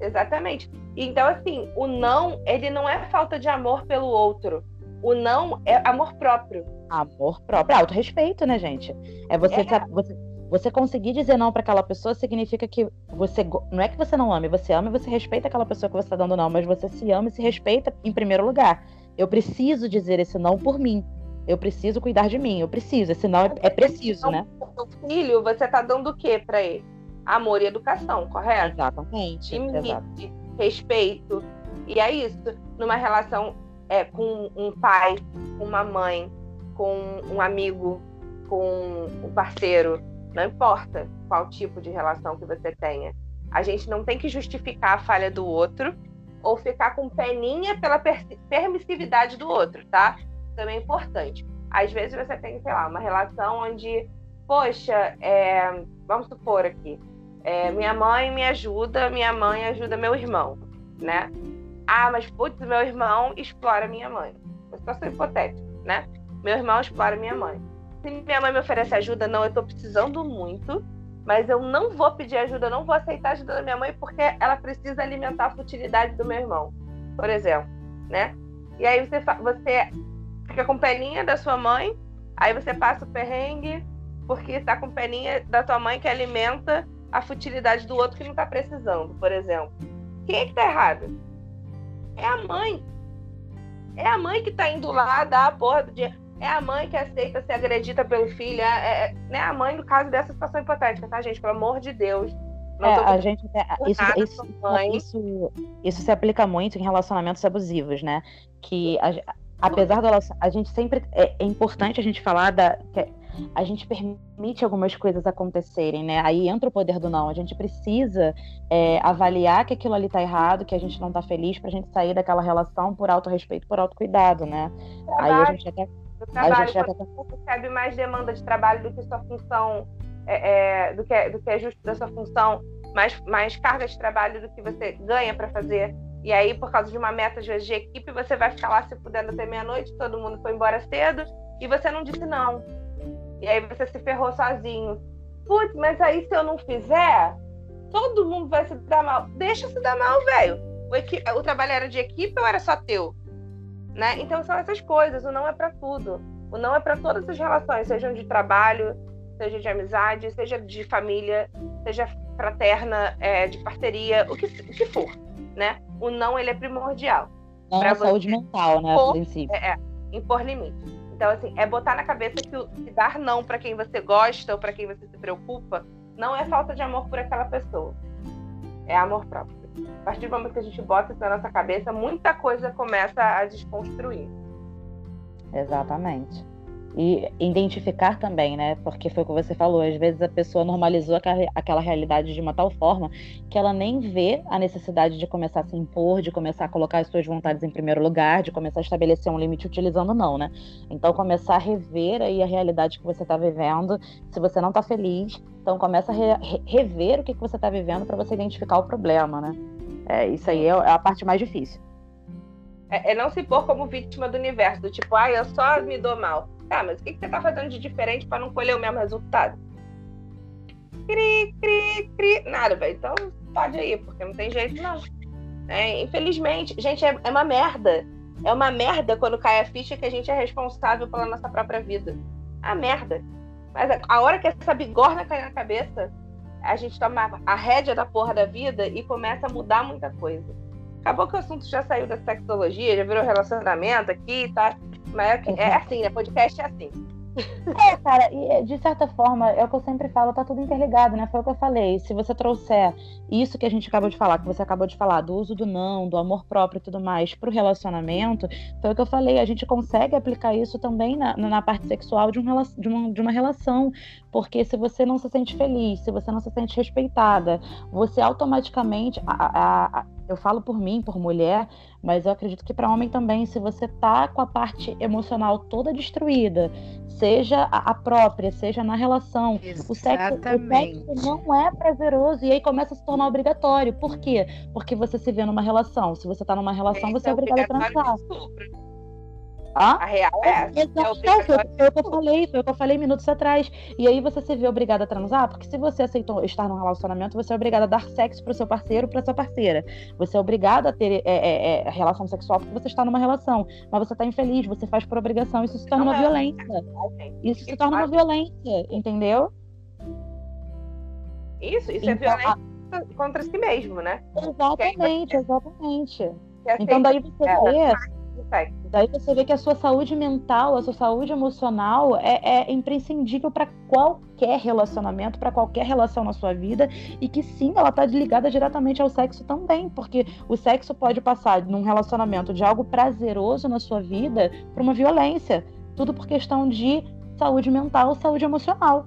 Exatamente. Então, assim, o não, ele não é falta de amor pelo outro. O não é amor próprio. Amor próprio. Autorrespeito, né, gente? É você, é. você você conseguir dizer não para aquela pessoa significa que você. Não é que você não ame, você ama e você respeita aquela pessoa que você está dando não, mas você se ama e se respeita em primeiro lugar. Eu preciso dizer esse não por mim. Eu preciso cuidar de mim. Eu preciso. Esse não é, é preciso, né? O filho, você está dando o que para ele? Amor e educação, correto? Exatamente. Limite, respeito. E é isso. Numa relação é, com um pai, com uma mãe, com um amigo, com um parceiro não importa qual tipo de relação que você tenha. A gente não tem que justificar a falha do outro ou ficar com peninha pela permissividade do outro, tá? Também é importante. Às vezes você tem, sei lá, uma relação onde, poxa, é, vamos supor aqui, é, minha mãe me ajuda, minha mãe ajuda meu irmão, né? Ah, mas putz, meu irmão explora minha mãe. Uma situação hipotética, né? Meu irmão explora minha mãe se minha mãe me oferece ajuda, não, eu tô precisando muito, mas eu não vou pedir ajuda, eu não vou aceitar a ajuda da minha mãe porque ela precisa alimentar a futilidade do meu irmão, por exemplo, né? E aí você, você fica com peninha da sua mãe, aí você passa o perrengue porque está com peninha da tua mãe que alimenta a futilidade do outro que não está precisando, por exemplo. Quem é que tá errado? É a mãe. É a mãe que tá indo lá dar a porra do dia é a mãe que aceita ser agredida pelo filho, é, é né, a mãe no caso dessa situação hipotética, tá, gente? Pelo amor de Deus. É, a gente isso, isso, isso, isso, se aplica muito em relacionamentos abusivos, né? Que a, apesar da a gente sempre é, é, importante a gente falar da que a gente permite algumas coisas acontecerem, né? Aí entra o poder do não. A gente precisa é, avaliar que aquilo ali tá errado, que a gente não tá feliz, pra gente sair daquela relação por auto-respeito, por autocuidado, né? Aí a gente até do trabalho, já... quando você recebe mais demanda de trabalho do que sua função, é, é, do, que é, do que é justo da sua função, mais, mais carga de trabalho do que você ganha para fazer. E aí, por causa de uma meta de, de equipe, você vai ficar lá se pudendo até meia-noite, todo mundo foi embora cedo, e você não disse não. E aí você se ferrou sozinho. Putz, mas aí se eu não fizer, todo mundo vai se dar mal. Deixa se dar mal, velho. O, o trabalho era de equipe ou era só teu? Né? Então são essas coisas, o não é para tudo. O não é para todas as relações, sejam de trabalho, seja de amizade, seja de família, seja fraterna, é, de parceria, o que, o que for, né? O não ele é primordial. Não é saúde mental, né, a princípio. É, é, impor limite. Então, assim, é botar na cabeça que, que dar não para quem você gosta ou para quem você se preocupa não é falta de amor por aquela pessoa. É amor próprio. A partir do momento que a gente bota isso na nossa cabeça, muita coisa começa a desconstruir. Exatamente. E identificar também, né? Porque foi o que você falou, às vezes a pessoa normalizou aquela realidade de uma tal forma que ela nem vê a necessidade de começar a se impor, de começar a colocar as suas vontades em primeiro lugar, de começar a estabelecer um limite utilizando não, né? Então começar a rever aí a realidade que você está vivendo. Se você não está feliz, então começa a re rever o que, que você está vivendo para você identificar o problema, né? É, isso aí é, é a parte mais difícil. É, é, não se pôr como vítima do universo, do tipo, ah, eu só me dou mal. Tá, mas o que, que você tá fazendo de diferente para não colher o mesmo resultado? Cri, cri, cri. Nada, velho. Então pode ir, porque não tem jeito, não. É, infelizmente, gente, é, é uma merda. É uma merda quando cai a ficha que a gente é responsável pela nossa própria vida. A merda. Mas a hora que essa bigorna cai na cabeça, a gente toma a rédea da porra da vida e começa a mudar muita coisa. Acabou que o assunto já saiu da sexologia, já virou relacionamento aqui, tá? Mas é, é assim, né? Podcast é assim. É, cara, e de certa forma, é o que eu sempre falo, tá tudo interligado, né? Foi o que eu falei. Se você trouxer isso que a gente acabou de falar, que você acabou de falar, do uso do não, do amor próprio e tudo mais, pro relacionamento, foi o que eu falei, a gente consegue aplicar isso também na, na parte sexual de, um, de, uma, de uma relação. Porque se você não se sente feliz, se você não se sente respeitada, você automaticamente. A, a, a, eu falo por mim, por mulher, mas eu acredito que para homem também, se você tá com a parte emocional toda destruída, seja a própria, seja na relação, o sexo, o sexo, não é prazeroso e aí começa a se tornar obrigatório. Por quê? Porque você se vê numa relação. Se você tá numa relação, você é, é obrigado a transar. Ah? A real é essa. Exato, é foi, foi, o que eu falei, foi o que eu falei minutos atrás. E aí você se vê obrigada a transar, porque se você aceitou estar num relacionamento, você é obrigada a dar sexo pro seu parceiro, pra sua parceira. Você é obrigada a ter é, é, é, relação sexual porque você está numa relação. Mas você está infeliz, você faz por obrigação. Isso se torna uma é. violência. Isso se torna uma violência, entendeu? Isso, isso é então, é violência a... contra si mesmo, né? Exatamente, exatamente. Então daí você vê Daí você vê que a sua saúde mental, a sua saúde emocional é, é imprescindível para qualquer relacionamento, para qualquer relação na sua vida, e que sim, ela está ligada diretamente ao sexo também, porque o sexo pode passar num relacionamento de algo prazeroso na sua vida para uma violência, tudo por questão de saúde mental, saúde emocional.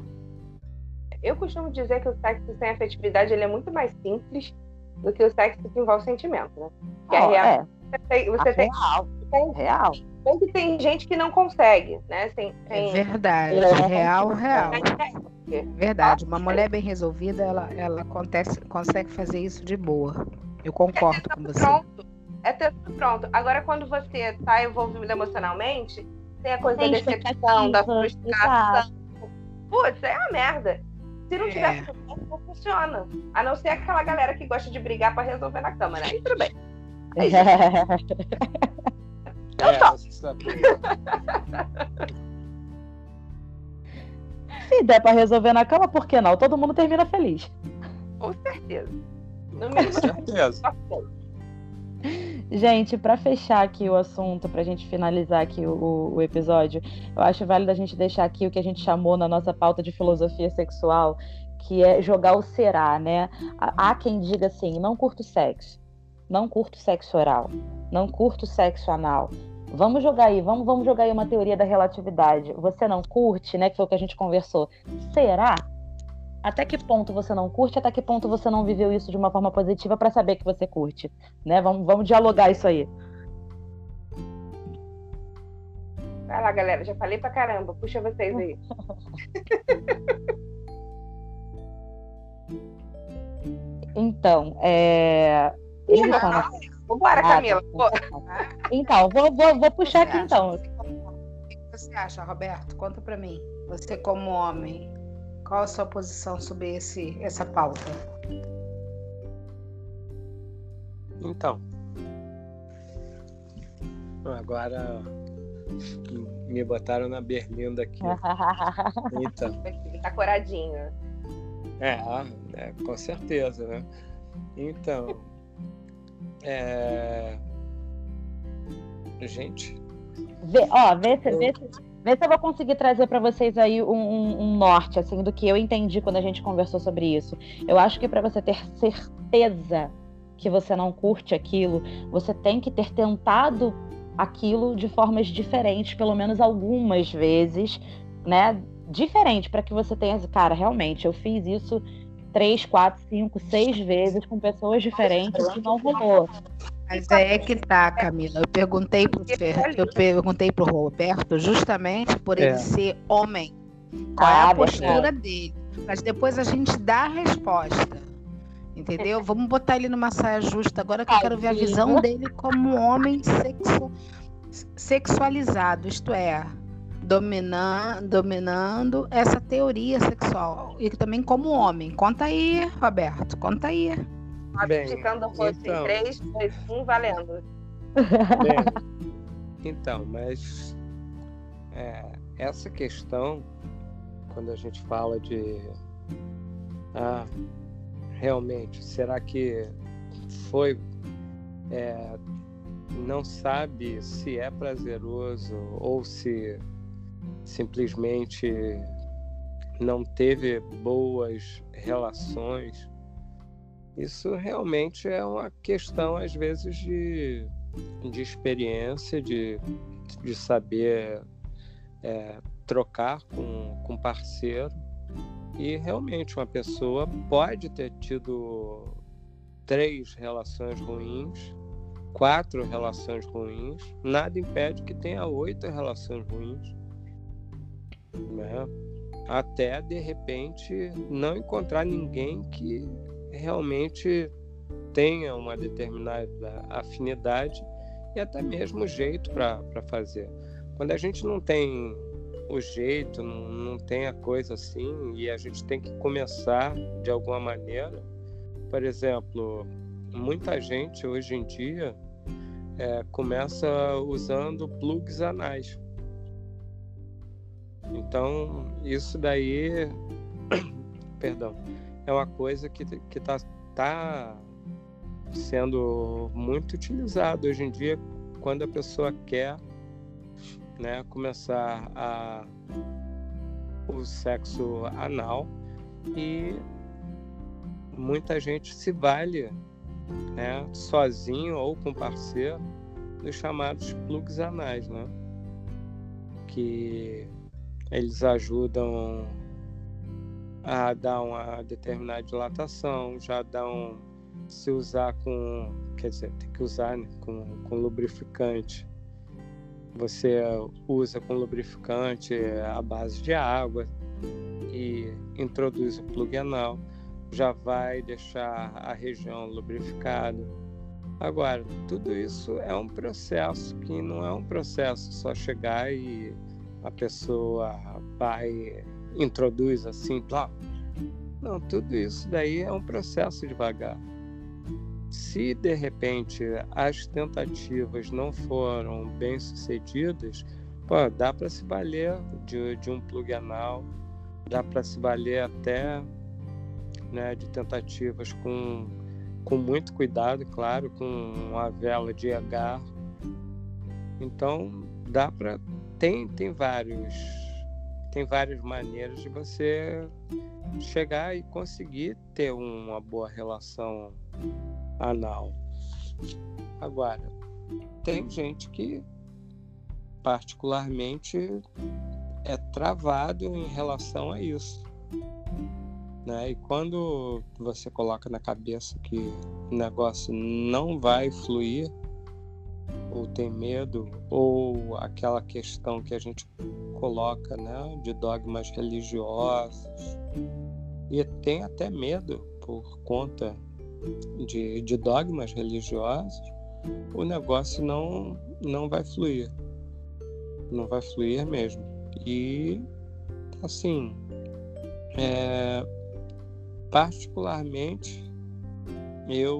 Eu costumo dizer que o sexo sem afetividade ele é muito mais simples do que o sexo que envolve sentimento, né? Que oh, é real. É. Você tem, você tem, real tem, real. Tem que tem gente que não consegue, né? Tem, tem... É verdade, é real, real. Verdade, uma mulher bem resolvida, ela, ela acontece, consegue fazer isso de boa. Eu concordo é com você. Pronto. É ter tudo pronto. Agora, quando você está envolvido emocionalmente, tem a coisa tem da decepção, da frustração. Putz, é uma merda. Se não tiver é. não funciona. A não ser aquela galera que gosta de brigar para resolver na cama, né? Aí tudo bem. É Eu é, topo. Se der pra resolver na cama, por que não? Todo mundo termina feliz. Com certeza. Com certeza. Gente, para fechar aqui o assunto, para a gente finalizar aqui o, o, episódio, eu acho válido a gente deixar aqui o que a gente chamou na nossa pauta de filosofia sexual, que é jogar o será, né? Há quem diga assim: não curto sexo, não curto sexo oral, não curto sexo anal, Vamos jogar aí, vamos, vamos jogar aí uma teoria da relatividade. Você não curte, né? Que foi o que a gente conversou. Será? Até que ponto você não curte? Até que ponto você não viveu isso de uma forma positiva para saber que você curte? Né? Vamos, vamos dialogar isso aí. Vai lá, galera. Já falei pra caramba. Puxa vocês aí. então, é. Ih, Vambora, Camila. Então, vou, vou, vou puxar aqui então. O que você acha, Roberto? Conta para mim. Você como homem, qual a sua posição sobre esse, essa pauta? Então, agora me botaram na berlinda aqui. então. Tá coradinho. É, é, com certeza, né? Então, é... Gente. Vê, ó, vê se, eu... vê, se, vê se eu vou conseguir trazer para vocês aí um, um, um, norte, assim, do que eu entendi quando a gente conversou sobre isso. Eu acho que para você ter certeza que você não curte aquilo, você tem que ter tentado aquilo de formas diferentes, pelo menos algumas vezes, né? Diferente para que você tenha, cara, realmente, eu fiz isso três, quatro, cinco, seis vezes com pessoas diferentes e não rolou. Mas é que tá, Camila. Eu perguntei pro Fer, eu perguntei pro Roberto justamente por ele é. ser homem. Qual ah, é a ah, postura dele? Mas depois a gente dá a resposta. Entendeu? Vamos botar ele numa saia justa agora que eu quero ver a visão dele como homem sexu... sexualizado, isto é, dominando, dominando essa teoria sexual. E também como homem. Conta aí, Roberto, conta aí. Bem, Ficando fosse então... 3, 2, 1, valendo. Bem, Então, mas é, essa questão, quando a gente fala de ah, realmente, será que foi é, não sabe se é prazeroso ou se simplesmente não teve boas relações. Isso realmente é uma questão, às vezes, de, de experiência, de, de saber é, trocar com, com parceiro. E realmente uma pessoa pode ter tido três relações ruins, quatro relações ruins, nada impede que tenha oito relações ruins. Né? Até de repente não encontrar ninguém que realmente tenha uma determinada afinidade e até mesmo jeito para fazer. Quando a gente não tem o jeito, não, não tem a coisa assim, e a gente tem que começar de alguma maneira. Por exemplo, muita gente hoje em dia é, começa usando plugs anais. Então, isso daí, perdão, é uma coisa que está tá sendo muito utilizada hoje em dia quando a pessoa quer né, começar a, o sexo anal e muita gente se vale né, sozinho ou com parceiro dos chamados plugs anais, né? que eles ajudam a dar uma determinada dilatação, já dão se usar com, quer dizer, tem que usar né, com, com lubrificante. Você usa com lubrificante à base de água e introduz o plug anal já vai deixar a região lubrificada. Agora, tudo isso é um processo que não é um processo só chegar e a pessoa vai introduz assim, blá. Não, tudo isso daí é um processo devagar. Se de repente as tentativas não foram bem sucedidas, pô, dá para se valer de, de um plug anal, dá para se valer até né, de tentativas com, com muito cuidado, claro, com a vela de agar. Então dá para tem tem vários tem várias maneiras de você chegar e conseguir ter uma boa relação anal. Agora, tem gente que particularmente é travado em relação a isso. Né? E quando você coloca na cabeça que o negócio não vai fluir, ou tem medo, ou aquela questão que a gente coloca né, de dogmas religiosos, e tem até medo por conta de, de dogmas religiosos, o negócio não, não vai fluir. Não vai fluir mesmo. E, assim, é, particularmente, eu,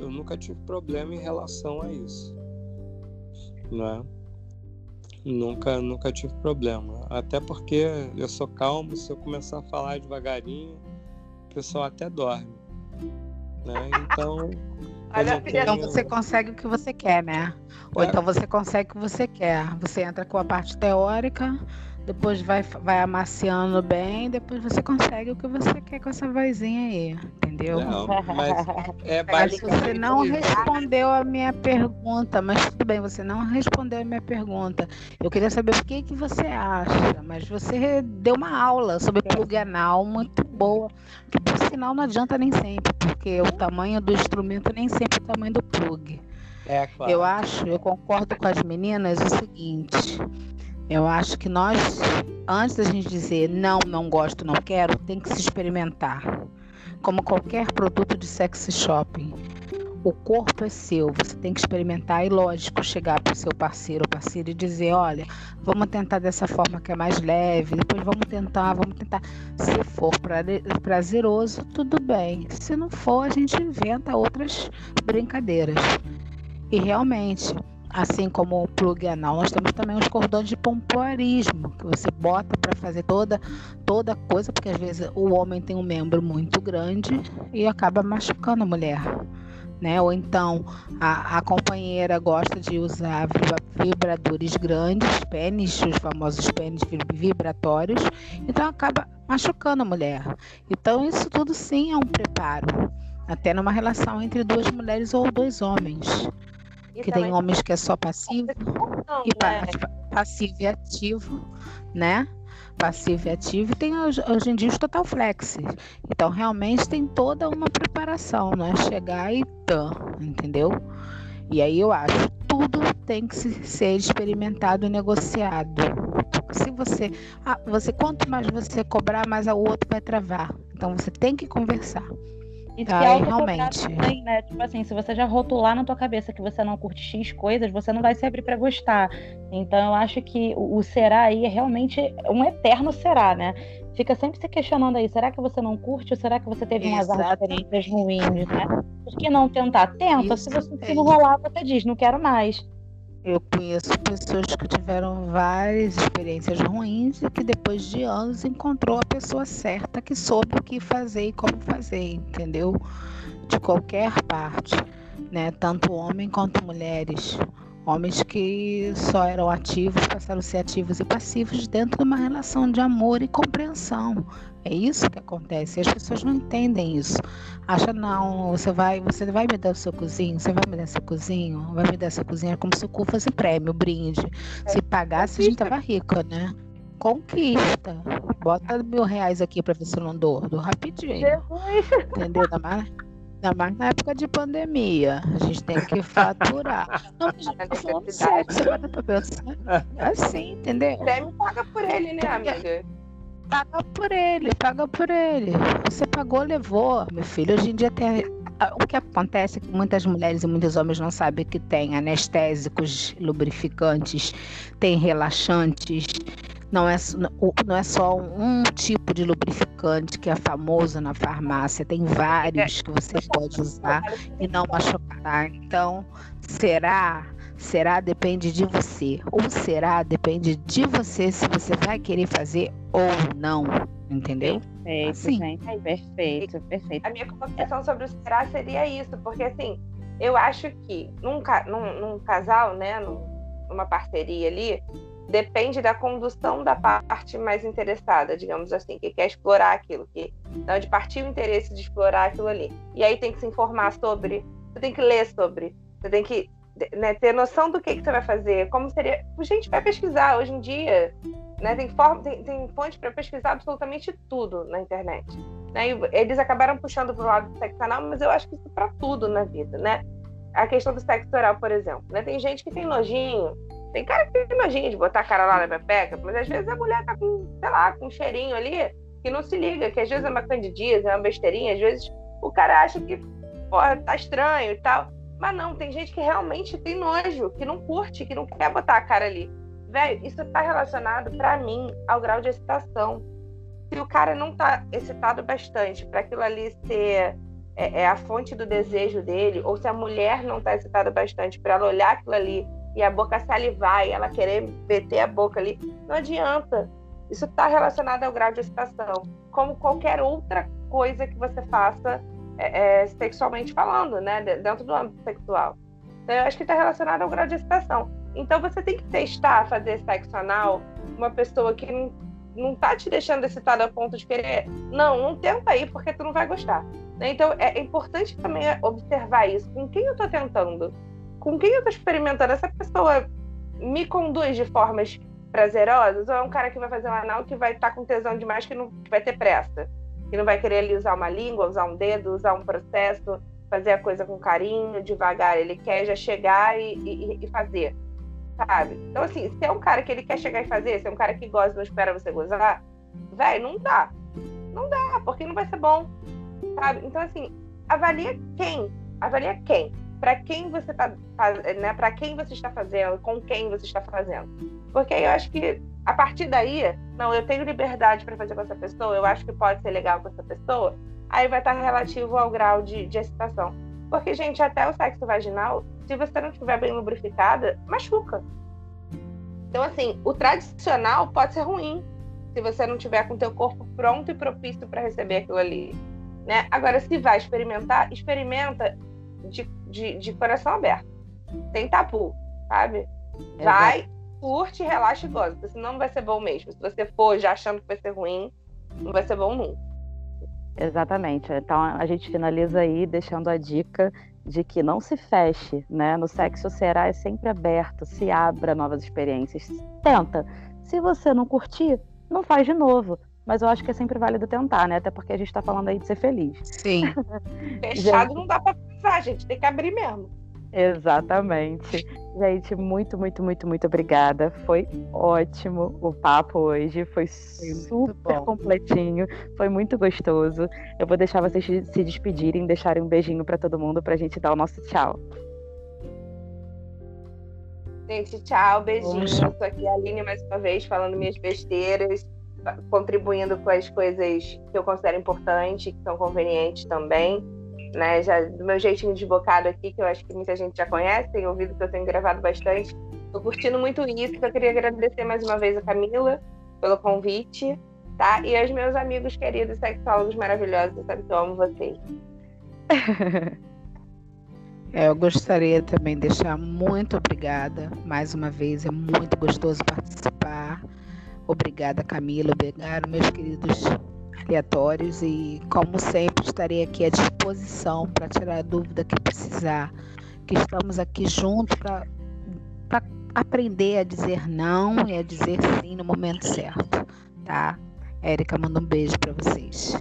eu nunca tive problema em relação a isso. Né? Nunca, nunca tive problema. Até porque eu sou calmo, se eu começar a falar devagarinho, o pessoal até dorme. Né? Então. Então você consegue o que você quer, né? Ou é. então você consegue o que você quer. Você entra com a parte teórica, depois vai, vai amaciando bem, depois você consegue o que você quer com essa vozinha aí, entendeu? Não, mas é basicamente... Você não respondeu a minha pergunta, mas tudo bem, você não respondeu a minha pergunta. Eu queria saber o que, que você acha, mas você deu uma aula sobre plug anal muito boa, que por sinal não adianta nem sempre, porque o tamanho do instrumento nem sempre é o tamanho do plug. É, claro. Eu acho, eu concordo com as meninas o seguinte, eu acho que nós, antes da gente dizer não, não gosto, não quero, tem que se experimentar. Como qualquer produto de sex shopping. O corpo é seu, você tem que experimentar e, lógico, chegar para o seu parceiro ou parceira e dizer: olha, vamos tentar dessa forma que é mais leve, depois vamos tentar, vamos tentar. Se for prazeroso, tudo bem. Se não for, a gente inventa outras brincadeiras. E realmente, assim como o plug anal, nós temos também os cordões de pompoarismo, que você bota para fazer toda toda coisa, porque às vezes o homem tem um membro muito grande e acaba machucando a mulher. Né? Ou então a, a companheira gosta de usar vibradores grandes, pênis, os famosos pênis vibratórios, então acaba machucando a mulher. Então isso tudo sim é um preparo, até numa relação entre duas mulheres ou dois homens. Que tem homens que é só passivo não, e né? passivo e ativo, né? Passivo e ativo e tem hoje em dia os total flex. Então realmente tem toda uma preparação, né? Chegar e tá, entendeu? E aí eu acho tudo tem que ser experimentado e negociado. Se você, ah, você quanto mais você cobrar, mais o outro vai travar. Então você tem que conversar. E tá, se realmente. Também, né? Tipo assim, se você já rotular na tua cabeça que você não curte X coisas, você não vai se abrir para gostar. Então eu acho que o, o será aí é realmente um eterno será, né? Fica sempre se questionando aí, será que você não curte ou será que você teve umas experiências ruins, né? Por que não tentar? Tenta, Isso, se você se não rolar, você diz, não quero mais. Eu conheço pessoas que tiveram várias experiências ruins e que depois de anos encontrou a pessoa certa que soube o que fazer e como fazer, entendeu? De qualquer parte, né? Tanto homem quanto mulheres. Homens que só eram ativos passaram a ser ativos e passivos dentro de uma relação de amor e compreensão. É isso que acontece. As pessoas não entendem isso. Acha não, você vai, você vai me dar o seu cozinho, você vai me dar seu cozinho, vai me dar seu cozinho, é como se o cu fosse prêmio, brinde. É, se pagasse, a gente tava rica, né? Conquista. Bota mil reais aqui pra ver se eu não dou. Dou rapidinho. Entendeu? Ainda mais, ainda mais na época de pandemia. A gente tem que faturar. Não, mas gente tá falando sério, você vai dar pra pensar. É assim, entendeu? O prêmio paga por ele, né, amiga? Paga por ele, paga por ele. Você pagou, levou. Meu filho, hoje em dia tem. O que acontece é que muitas mulheres e muitos homens não sabem que tem anestésicos, lubrificantes, tem relaxantes. Não é, não é só um tipo de lubrificante que é famoso na farmácia, tem vários que você pode usar e não machucar. Então, será Será depende de você. O será depende de você se você vai querer fazer ou não. Entendeu? Perfeito, assim. gente. Perfeito, perfeito. A minha colocação sobre o será seria isso, porque assim, eu acho que num, num, num casal, né, num, numa parceria ali, depende da condução da parte mais interessada, digamos assim, que quer explorar aquilo, que de onde partiu o interesse de explorar aquilo ali. E aí tem que se informar sobre, você tem que ler sobre, você tem que né, ter noção do que, que você vai fazer, como seria. Gente, vai pesquisar hoje em dia. Né, tem, forma, tem, tem fonte para pesquisar absolutamente tudo na internet. Né, eles acabaram puxando para o lado do sexo anal, mas eu acho que isso para tudo na vida, né? A questão do sexo oral, por exemplo. Né? Tem gente que tem nojinho, tem cara que tem nojinho de botar a cara lá na pepeca, mas às vezes a mulher tá com, sei lá, com um cheirinho ali que não se liga, que às vezes é uma candidíase, é uma besteirinha, às vezes o cara acha que, porra, tá estranho e tal. Mas não, tem gente que realmente tem nojo, que não curte, que não quer botar a cara ali. Velho, isso tá relacionado, para mim, ao grau de excitação. Se o cara não tá excitado bastante para aquilo ali ser é, é, a fonte do desejo dele, ou se a mulher não tá excitada bastante para ela olhar aquilo ali e a boca salivar e ela querer meter a boca ali, não adianta. Isso está relacionado ao grau de excitação, como qualquer outra coisa que você faça é, é, sexualmente falando, né? Dentro do âmbito sexual. Então, eu acho que está relacionado ao grau de excitação. Então, você tem que testar fazer sexo anal uma pessoa que não, não tá te deixando excitada a ponto de querer. Não, não tenta aí, porque tu não vai gostar. Né? Então, é importante também observar isso. Com quem eu estou tentando? Com quem eu estou experimentando? Essa pessoa me conduz de formas prazerosas? Ou é um cara que vai fazer um anal que vai estar tá com tesão demais, que não vai ter pressa? Que não vai querer ali usar uma língua, usar um dedo, usar um processo, fazer a coisa com carinho, devagar. Ele quer já chegar e, e, e fazer, sabe? Então, assim, se é um cara que ele quer chegar e fazer, se é um cara que gosta e não espera você gozar, velho, não dá. Não dá, porque não vai ser bom, sabe? Então, assim, avalia quem, avalia quem, para quem você tá, né? Para quem você está fazendo, com quem você está fazendo, porque eu acho que a partir daí, não, eu tenho liberdade para fazer com essa pessoa, eu acho que pode ser legal com essa pessoa, aí vai estar relativo ao grau de, de excitação. Porque, gente, até o sexo vaginal, se você não estiver bem lubrificada, machuca. Então, assim, o tradicional pode ser ruim se você não tiver com o teu corpo pronto e propício para receber aquilo ali. Né? Agora, se vai experimentar, experimenta de, de, de coração aberto. Sem tabu, sabe? Vai, curte, relaxa e gosta. Porque senão não vai ser bom mesmo. Se você for já achando que vai ser ruim, não vai ser bom nunca. Exatamente. Então a gente finaliza aí deixando a dica de que não se feche, né? No sexo será é sempre aberto, se abra novas experiências. Tenta. Se você não curtir, não faz de novo. Mas eu acho que é sempre válido tentar, né? Até porque a gente tá falando aí de ser feliz. Sim. Fechado gente... não dá pra pensar, gente. Tem que abrir mesmo. Exatamente. Gente, muito, muito, muito, muito obrigada. Foi ótimo o papo hoje. Foi super completinho. Foi muito gostoso. Eu vou deixar vocês se despedirem, deixarem um beijinho para todo mundo pra gente dar o nosso tchau. Gente, tchau, beijinho. Estou aqui a Aline mais uma vez falando minhas besteiras, contribuindo com as coisas que eu considero importantes, que são convenientes também né? Já do meu jeitinho desbocado aqui, que eu acho que muita gente já conhece, tem ouvido que eu tenho gravado bastante. Tô curtindo muito isso, eu queria agradecer mais uma vez a Camila pelo convite, tá? E aos meus amigos queridos sexólogos maravilhosos, sabe que eu amo vocês. É, eu gostaria também de deixar muito obrigada mais uma vez, é muito gostoso participar. Obrigada, Camila, obrigado, meus queridos aleatórios e, como sempre, estarei aqui à disposição para tirar a dúvida que precisar. Que estamos aqui juntos para aprender a dizer não e a dizer sim no momento certo, tá? Érica, manda um beijo para vocês.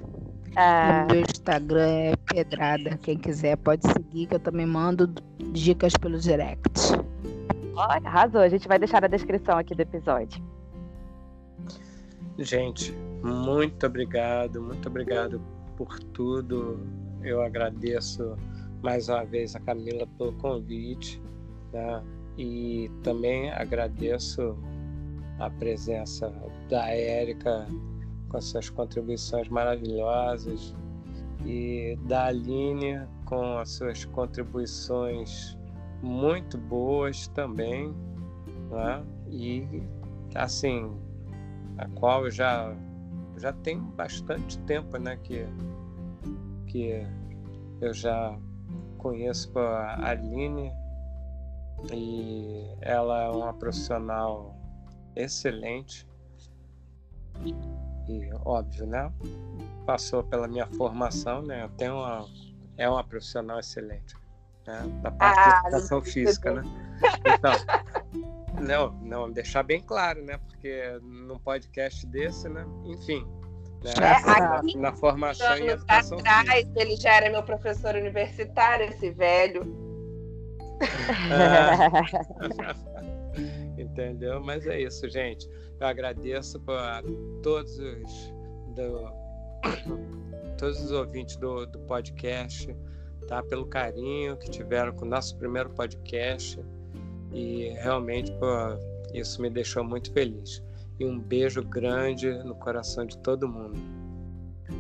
Ah. meu Instagram é Pedrada. Quem quiser pode seguir, que eu também mando dicas pelo direct. Olha, arrasou. A gente vai deixar na descrição aqui do episódio. Gente, muito obrigado, muito obrigado por tudo. Eu agradeço mais uma vez a Camila pelo convite, né? E também agradeço a presença da Érica com as suas contribuições maravilhosas e da Aline com as suas contribuições muito boas também, né? E assim, a qual eu já já tem bastante tempo, né, que que eu já conheço a Aline e ela é uma profissional excelente e óbvio, né? Passou pela minha formação, né? Eu tenho uma é uma profissional excelente, né? Da parte ah, de educação física, né? Então, não, não, deixar bem claro, né? Porque num podcast desse, né? Enfim. Né? É, na, na formação em educação atrás, física. ele já era meu professor universitário, esse velho. É. Entendeu? Mas é isso, gente. Eu agradeço a todos os do, todos os ouvintes do, do podcast, tá? Pelo carinho que tiveram com o nosso primeiro podcast. E realmente, pô, isso me deixou muito feliz. E um beijo grande no coração de todo mundo.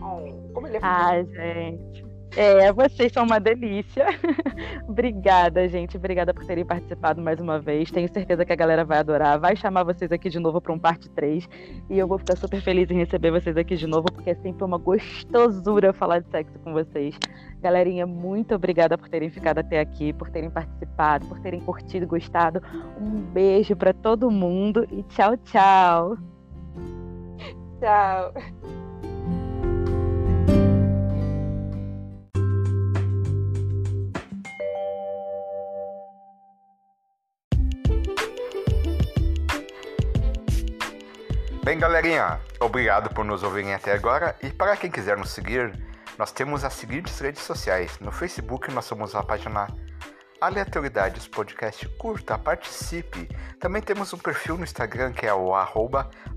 Oh, como ele é Ai, gente. É, vocês são uma delícia. Obrigada, gente. Obrigada por terem participado mais uma vez. Tenho certeza que a galera vai adorar. Vai chamar vocês aqui de novo para um parte 3. E eu vou ficar super feliz em receber vocês aqui de novo, porque é sempre uma gostosura falar de sexo com vocês. Galerinha, muito obrigada por terem ficado até aqui, por terem participado, por terem curtido, gostado. Um beijo para todo mundo e tchau, tchau. Tchau. Bem, galerinha, obrigado por nos ouvirem até agora. E para quem quiser nos seguir, nós temos as seguintes redes sociais. No Facebook, nós somos a página Aleatoriedades Podcast. Curta, participe. Também temos um perfil no Instagram que é o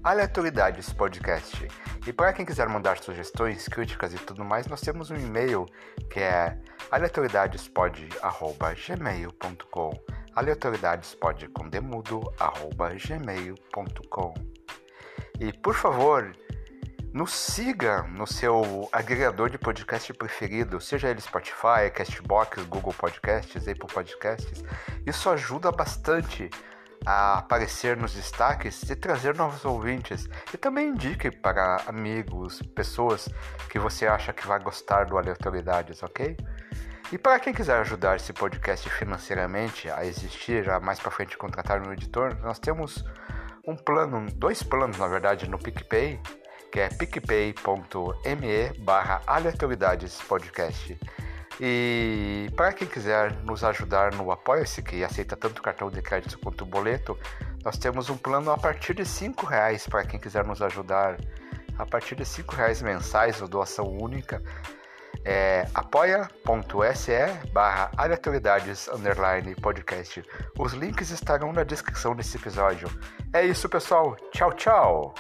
Aleatoriedades Podcast. E para quem quiser mandar sugestões, críticas e tudo mais, nós temos um e-mail que é aleatoriedadespod.gmail.com aleatoriedadespod com demudo, arroba gmail.com e por favor, Nos siga no seu agregador de podcast preferido, seja ele Spotify, Castbox, Google Podcasts, Apple Podcasts. Isso ajuda bastante a aparecer nos destaques e trazer novos ouvintes. E também indique para amigos, pessoas que você acha que vai gostar do Aleatoriedades, ok? E para quem quiser ajudar esse podcast financeiramente a existir, a mais para frente contratar um editor, nós temos um plano, dois planos na verdade no PicPay que é picpay.me barra aleatoridadespodcast. E para quem quiser nos ajudar no Apoia-se, que aceita tanto cartão de crédito quanto boleto, nós temos um plano a partir de R$ reais para quem quiser nos ajudar. A partir de R$ reais mensais ou doação única, é apoia.se barra aleatoriedades underline podcast. Os links estarão na descrição desse episódio. É isso, pessoal. Tchau, tchau!